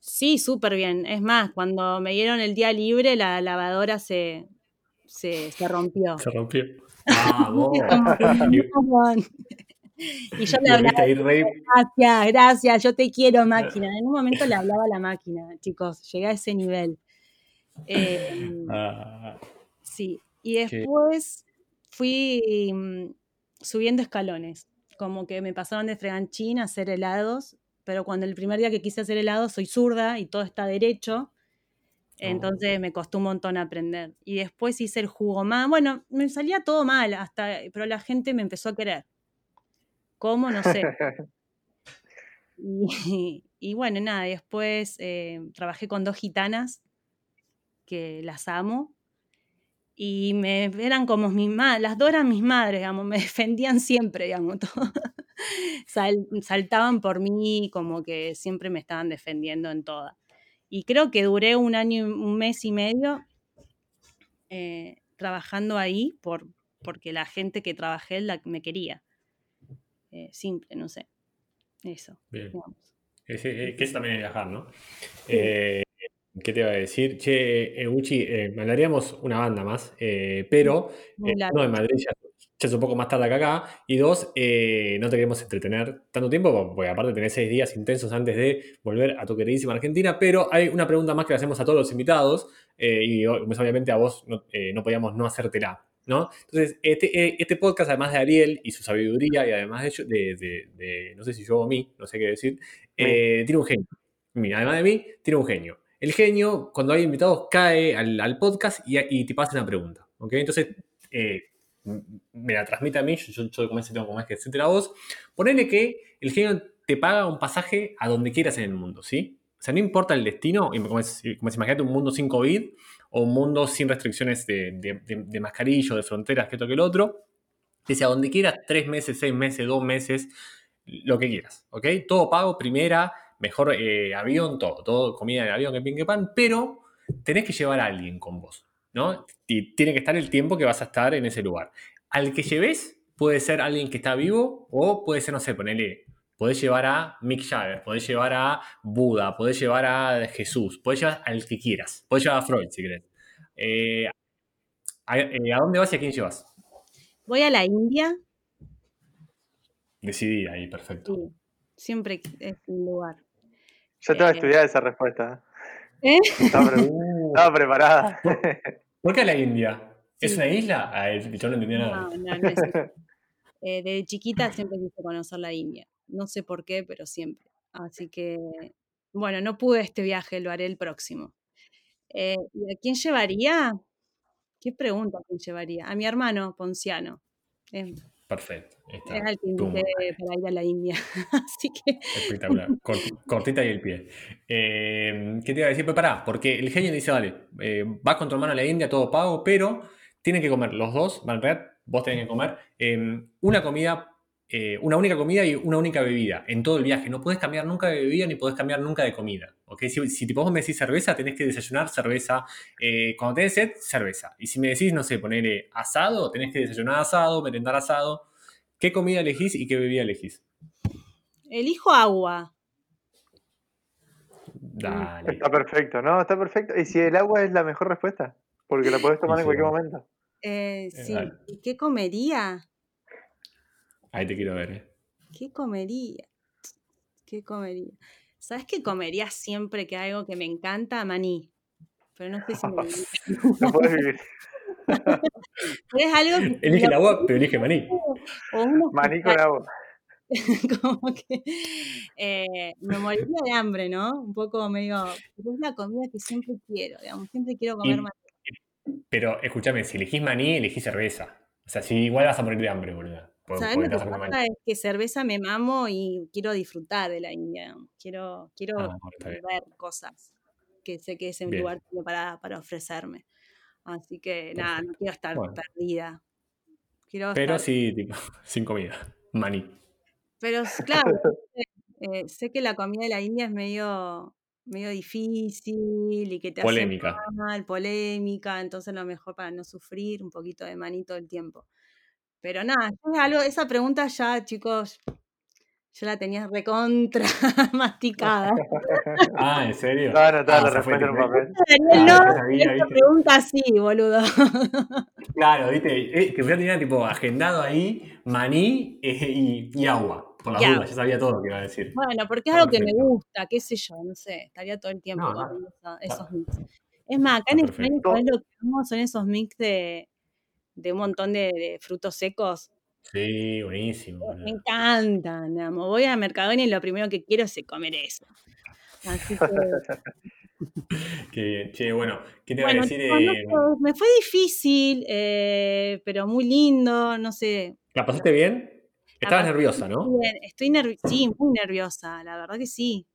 Sí, súper bien. Es más, cuando me dieron el día libre, la lavadora se, se, se rompió. Se rompió. Ah, Y, yo le hablaba, gracias, gracias, yo te quiero, máquina. En un momento le hablaba a la máquina, chicos, llegué a ese nivel. Eh, Ah, sí, y qué- después fui mm, subiendo escalones, como que me pasaron de freganchín a hacer helados, pero cuando el primer día que quise hacer helados soy zurda y todo está derecho, entonces me costó un montón aprender. Y después hice el jugo más, bueno, me salía todo mal, hasta, pero la gente me empezó a querer. ¿Cómo? No sé. Y, y bueno, nada, después eh, trabajé con dos gitanas que las amo y me eran como mis madres, las dos eran mis madres, digamos, me defendían siempre, digamos, todo. Sal- saltaban por mí, como que siempre me estaban defendiendo en toda. Y creo que duré un año, un mes y medio eh, trabajando ahí por, porque la gente que trabajé la, me quería. Eh, simple, no sé. Eso, bien. digamos. Ese- que eso también es viajar, ¿no? Eh, ¿qué te iba a decir? Che, eh, Uchi, eh, mandaríamos una banda más, eh, pero eh, uno, en Madrid ya, ya es un poco más tarde que acá, y dos, eh, no te queremos entretener tanto tiempo, porque aparte tenés seis días intensos antes de volver a tu queridísima Argentina, pero hay una pregunta más que le hacemos a todos los invitados, eh, y pues, obviamente a vos no, eh, no podíamos no hacértela. ¿No? Entonces, este, eh, este podcast, además de Ariel y su sabiduría, y además de, de, de- de- no sé si yo o mí, no sé qué decir, eh, tiene un genio. Mira, además de mí, tiene un genio. El genio, cuando hay invitados, cae al, podcast y, te pasa una pregunta. ¿ok? Entonces, eh, me la transmite a mí, yo, yo, yo como ese tengo como es que etcétera vos. Ponele que el genio te paga un pasaje a donde quieras en el mundo, ¿sí? O sea, no importa el destino, como es, como imagínate un mundo sin COVID o un mundo sin restricciones de, de, de, de mascarillo, de fronteras, que esto que el otro. Dice a donde quieras, tres meses, seis meses, dos meses, lo que quieras, ¿ok? Todo pago, primera, mejor eh, avión, todo, todo, comida de avión, que pin, que pan, pero tenés que llevar a alguien con vos, ¿no? Y tiene que estar el tiempo que vas a estar en ese lugar. Al que lleves puede ser alguien que está vivo o puede ser, no sé, ponele, podés llevar a Mick Jagger, podés llevar a Buda, podés llevar a Jesús, podés llevar al que quieras, podés llevar a Freud si querés. Eh, a, eh, ¿a dónde vas y a quién llevas? Voy a la India, Decidí ahí, perfecto. sí, siempre es un lugar. Yo estaba Eh, estudiada esa respuesta. ¿Eh? Estaba, pre- estaba preparada. ¿Por qué la India? ¿Es Sí. una isla? Ah, yo no entendía nada. No, no, no es eso. Eh, desde chiquita siempre quise conocer la India. No sé por qué, pero siempre. Así que, bueno, no pude este viaje, lo haré el próximo. Eh, ¿y a quién llevaría? ¿Qué pregunta a quién llevaría? A mi hermano Ponciano. Perfecto. está. es al para ir a la India. Así que, Espectacular. Cort- cortita y el pie. Eh, ¿Qué te iba a decir? Pues pará, porque el genio dice, vale, eh, vas con tu hermano a la India, todo pago, pero tienen que comer los dos, van realidad, vos tenés que comer eh, una comida, eh, una única comida y una única bebida en todo el viaje. No podés cambiar nunca de bebida ni podés cambiar nunca de comida. ¿ok? Si, si tipo vos me decís cerveza, tenés que desayunar cerveza. Eh, cuando tenés sed, cerveza. Y si me decís, no sé, ponerle asado, tenés que desayunar asado, merendar asado. ¿Qué comida elegís y qué bebida elegís? elijo agua. Dale. Está perfecto, ¿no? Está perfecto. ¿Y si el agua es la mejor respuesta? Porque la podés tomar en cualquier momento. Eh, Eh, sí. dale. ¿Y qué comería? Ahí te quiero ver, eh. ¿Qué comería? ¿Qué comería? ¿Sabes qué comería siempre que algo que me encanta? Maní. Pero no sé si me No puedes vivir. Pero es algo que Elige el lo- agua, pero elige maní. o Maní con agua. como que eh, me moriría de hambre, ¿no? Un poco medio, pero es la comida que siempre quiero, digamos, siempre quiero comer Y- maní. Pero escúchame, si elegís maní, elegís cerveza. O sea, si igual vas a morir de hambre, boludo. Porque, ¿Sabes lo que pasa? Es que cerveza me mamo y quiero disfrutar de la India, quiero, quiero Ah, bien. ver cosas que sé que ese Bien. lugar tiene para, para ofrecerme. Así que nada, no quiero estar Bueno. perdida. Quiero Pero estar- sí, tipo, sin comida. Maní. Pero claro, eh, sé que la comida de la India es medio, medio difícil y que te Polémica. hace mal, polémica, entonces lo mejor para no sufrir, un poquito de maní todo el tiempo. Pero nada, yo es algo, esa pregunta ya, chicos, yo la tenía recontra masticada. Ah, ¿en serio? Estaba anotada Ah, la en un papel. Daniel, Claro, no, pregunta sí, boludo. Claro, viste, eh, que ya tenía tipo agendado ahí maní eh, y, y agua. Por las Y dudas, agua. ya sabía todo lo que iba a decir. Bueno, porque es algo que me gusta, qué sé yo, no sé, estaría todo el tiempo No, no, comiendo esa- está- esos mix. Es más, acá en España. ¿sabés lo que amo? Son esos mix de, de un montón de, de frutos secos. Sí, buenísimo. Me encantan, amo. Voy a Mercadona y lo primero que quiero es comer eso. Así que, Qué bien. Che, bueno, ¿qué te iba a decir? Eh, me fue difícil, eh, pero muy lindo, no sé. ¿La pasaste bien? Estabas nerviosa, ¿no? Bien, estoy nerviosa, sí, muy nerviosa, la verdad que sí.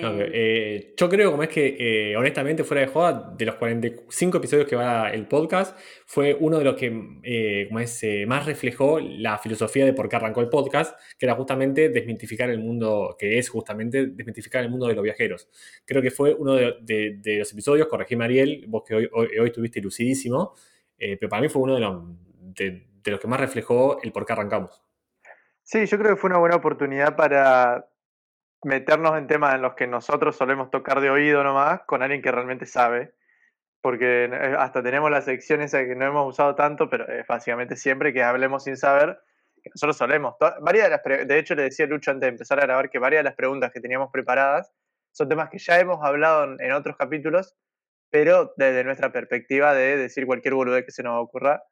Claro, Eh, eh, yo creo, como es que, eh, honestamente, fuera de joda, de los 45 episodios que va el podcast, fue uno de los que eh, como es, eh, más reflejó la filosofía de por qué arrancó el podcast, que era justamente desmitificar el mundo, que es justamente desmitificar el mundo de los viajeros. Creo que fue uno de, de- de los episodios, corregime Ariel, vos que hoy, hoy, hoy estuviste lucidísimo, eh, pero para mí fue uno de los, de, de los que más reflejó el por qué arrancamos. Sí, yo creo que fue una buena oportunidad para meternos en temas en los que nosotros solemos tocar de oído nomás, con alguien que realmente sabe. Porque eh, hasta tenemos la sección esa que no hemos usado tanto, pero básicamente siempre que hablemos sin saber, que nosotros solemos. Varias de, las de hecho, le decía Lucho antes de empezar a grabar que varias de las preguntas que teníamos preparadas son temas que ya hemos hablado en, otros capítulos, pero desde nuestra perspectiva de decir cualquier boludez que se nos ocurra.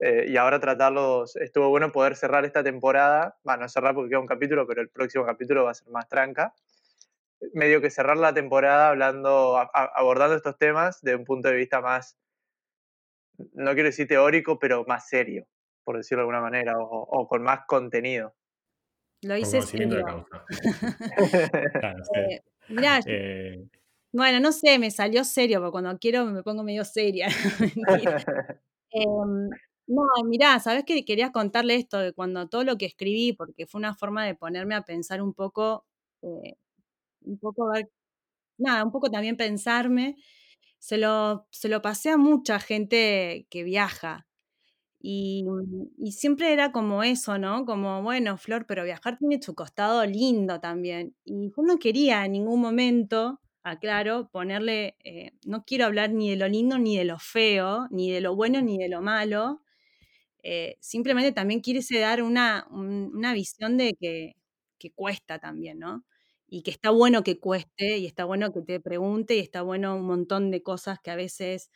Eh, y ahora tratarlos, estuvo bueno poder cerrar esta temporada, bueno, no cerrar porque queda un capítulo, pero el próximo capítulo va a ser más tranca. Medio que cerrar la temporada hablando, a- abordando estos temas de un punto de vista más, no quiero decir teórico, pero más serio, por decirlo de alguna manera, o, o con más contenido. lo hice serio. Claro, sí. Eh, mirá, Eh, Bueno, no sé, me salió serio, porque cuando quiero me pongo medio seria. Mentira. No, mirá, ¿sabés que quería contarle esto? De cuando todo lo que escribí, porque fue una forma de ponerme a pensar un poco, eh, un poco ver, nada, un poco también pensarme. Se lo, se lo pasé a mucha gente que viaja. Y, y siempre era como eso, ¿no? Como, bueno, Flor, pero viajar tiene su costado lindo también. Y yo no quería en ningún momento, aclaro, ponerle, eh, no quiero hablar ni de lo lindo ni de lo feo, ni de lo bueno ni de lo malo. Eh, simplemente también quise dar una, un- una visión de que, que cuesta también, ¿no? Y que está bueno que cueste, y está bueno que te pregunte, y está bueno un montón de cosas que a veces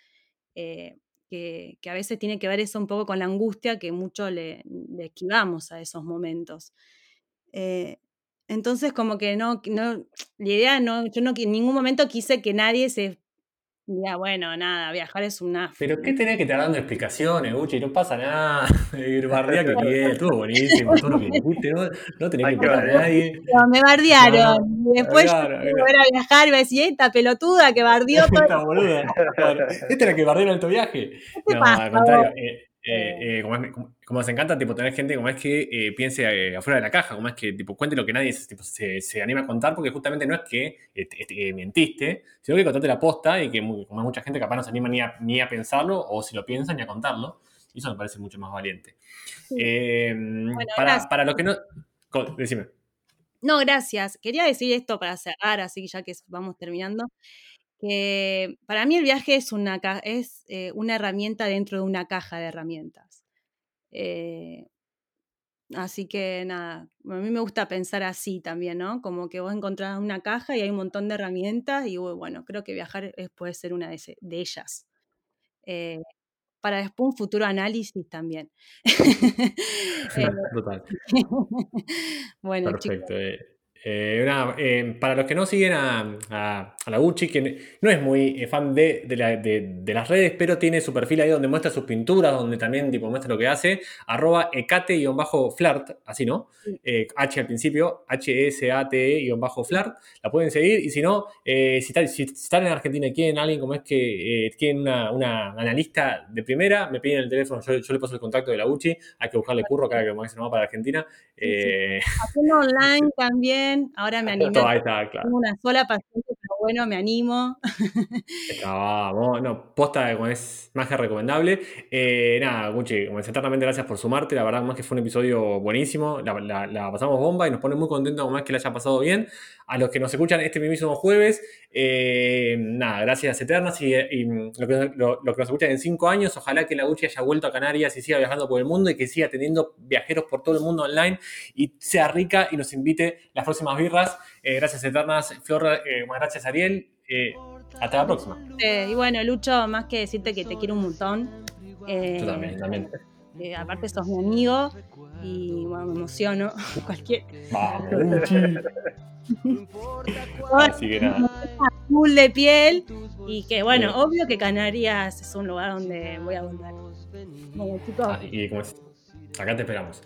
eh, que, que a veces tiene que ver eso un poco con la angustia que mucho le, le esquivamos a esos momentos. Eh, entonces, como que no, no, la idea no, yo no, en ningún momento quise que nadie se bueno, nada, viajar es una... Pero qué tenés que estar dando explicaciones, Gucci, no pasa nada. Bardea que bien, estuvo buenísimo, todo lo que dijiste, no, no tenés que invitar a nadie. Pero me bardearon. y después claro, yo claro. a viajar y iba a decir, esta pelotuda que bardeó todo. Esta boluda. Esta es la que bardea en alto viaje. te No, pasa, al contrario. eh, eh, eh, como, es- como- como se encanta tipo, tener gente como es que eh, piense afuera de la caja, como es que tipo, cuente lo que nadie tipo, se, se anima a contar, porque justamente no es que eh, te- eh, mentiste, sino que contaste la posta y que como hay mucha gente capaz no se anima ni a, ni a pensarlo, o si lo piensa, ni a contarlo. Y eso me parece mucho más valiente. Sí. Para, para los que no. Decime. No, gracias. Quería decir esto para cerrar, así que ya que vamos terminando, que para mí el viaje es una, es, eh, una herramienta dentro de una caja de herramientas. Eh, Así que nada, a mí me gusta pensar así también, ¿no? Como que vos encontrás una caja y hay un montón de herramientas y bueno, creo que viajar es- puede ser una de, ese- de ellas. Eh, para después un futuro análisis también. Total. bueno, Perfecto. Eh, nada, eh, para los que no siguen a, a- a la Gucci, que no es muy eh, fan de, de la- de- de las redes, pero tiene su perfil ahí donde muestra sus pinturas, donde también tipo, muestra lo que hace, arroba ecate-flirt, así no. Eh, H al principio, H-S-A-T-E-flirt, la pueden seguir, y si no, eh, si, tal- si están en Argentina y quieren alguien como es que eh, quieren una, una analista de primera, me piden el teléfono, yo, yo le paso el contacto de la Gucci, hay que buscarle curro cada que va para Argentina. Sí, sí. Haciendo online también. Ahora me animé. todo ahí está, claro. Tengo una sola paciente, pero bueno, me animo. Vamos, no, posta es más que recomendable. Eh, nada, Gucci, como eternamente gracias por sumarte. La verdad, más que fue un episodio buenísimo. La, la- la pasamos bomba y nos pone muy contentos es que la haya pasado bien. A los que nos escuchan este mismo jueves, eh, nada, gracias eternas. Y, y lo, que, lo- lo que nos escuchan en cinco años, ojalá que la Gucci haya vuelto a Canarias y siga viajando por el mundo y que siga teniendo viajeros por todo el mundo online y sea rica y nos invite las próximas birras. Eh, gracias eternas, Flor, eh, gracias Ariel. Eh, hasta la próxima. Eh, y bueno, Lucho, más que decirte que te quiero un montón. Yo también, también. Eh, aparte sos mi amigo y bueno, me emociono. Cualquier. Así que nada. azul de piel. Y que bueno, obvio que Canarias es un lugar donde voy a volver. Bueno, chicos, Así que como es, acá te esperamos.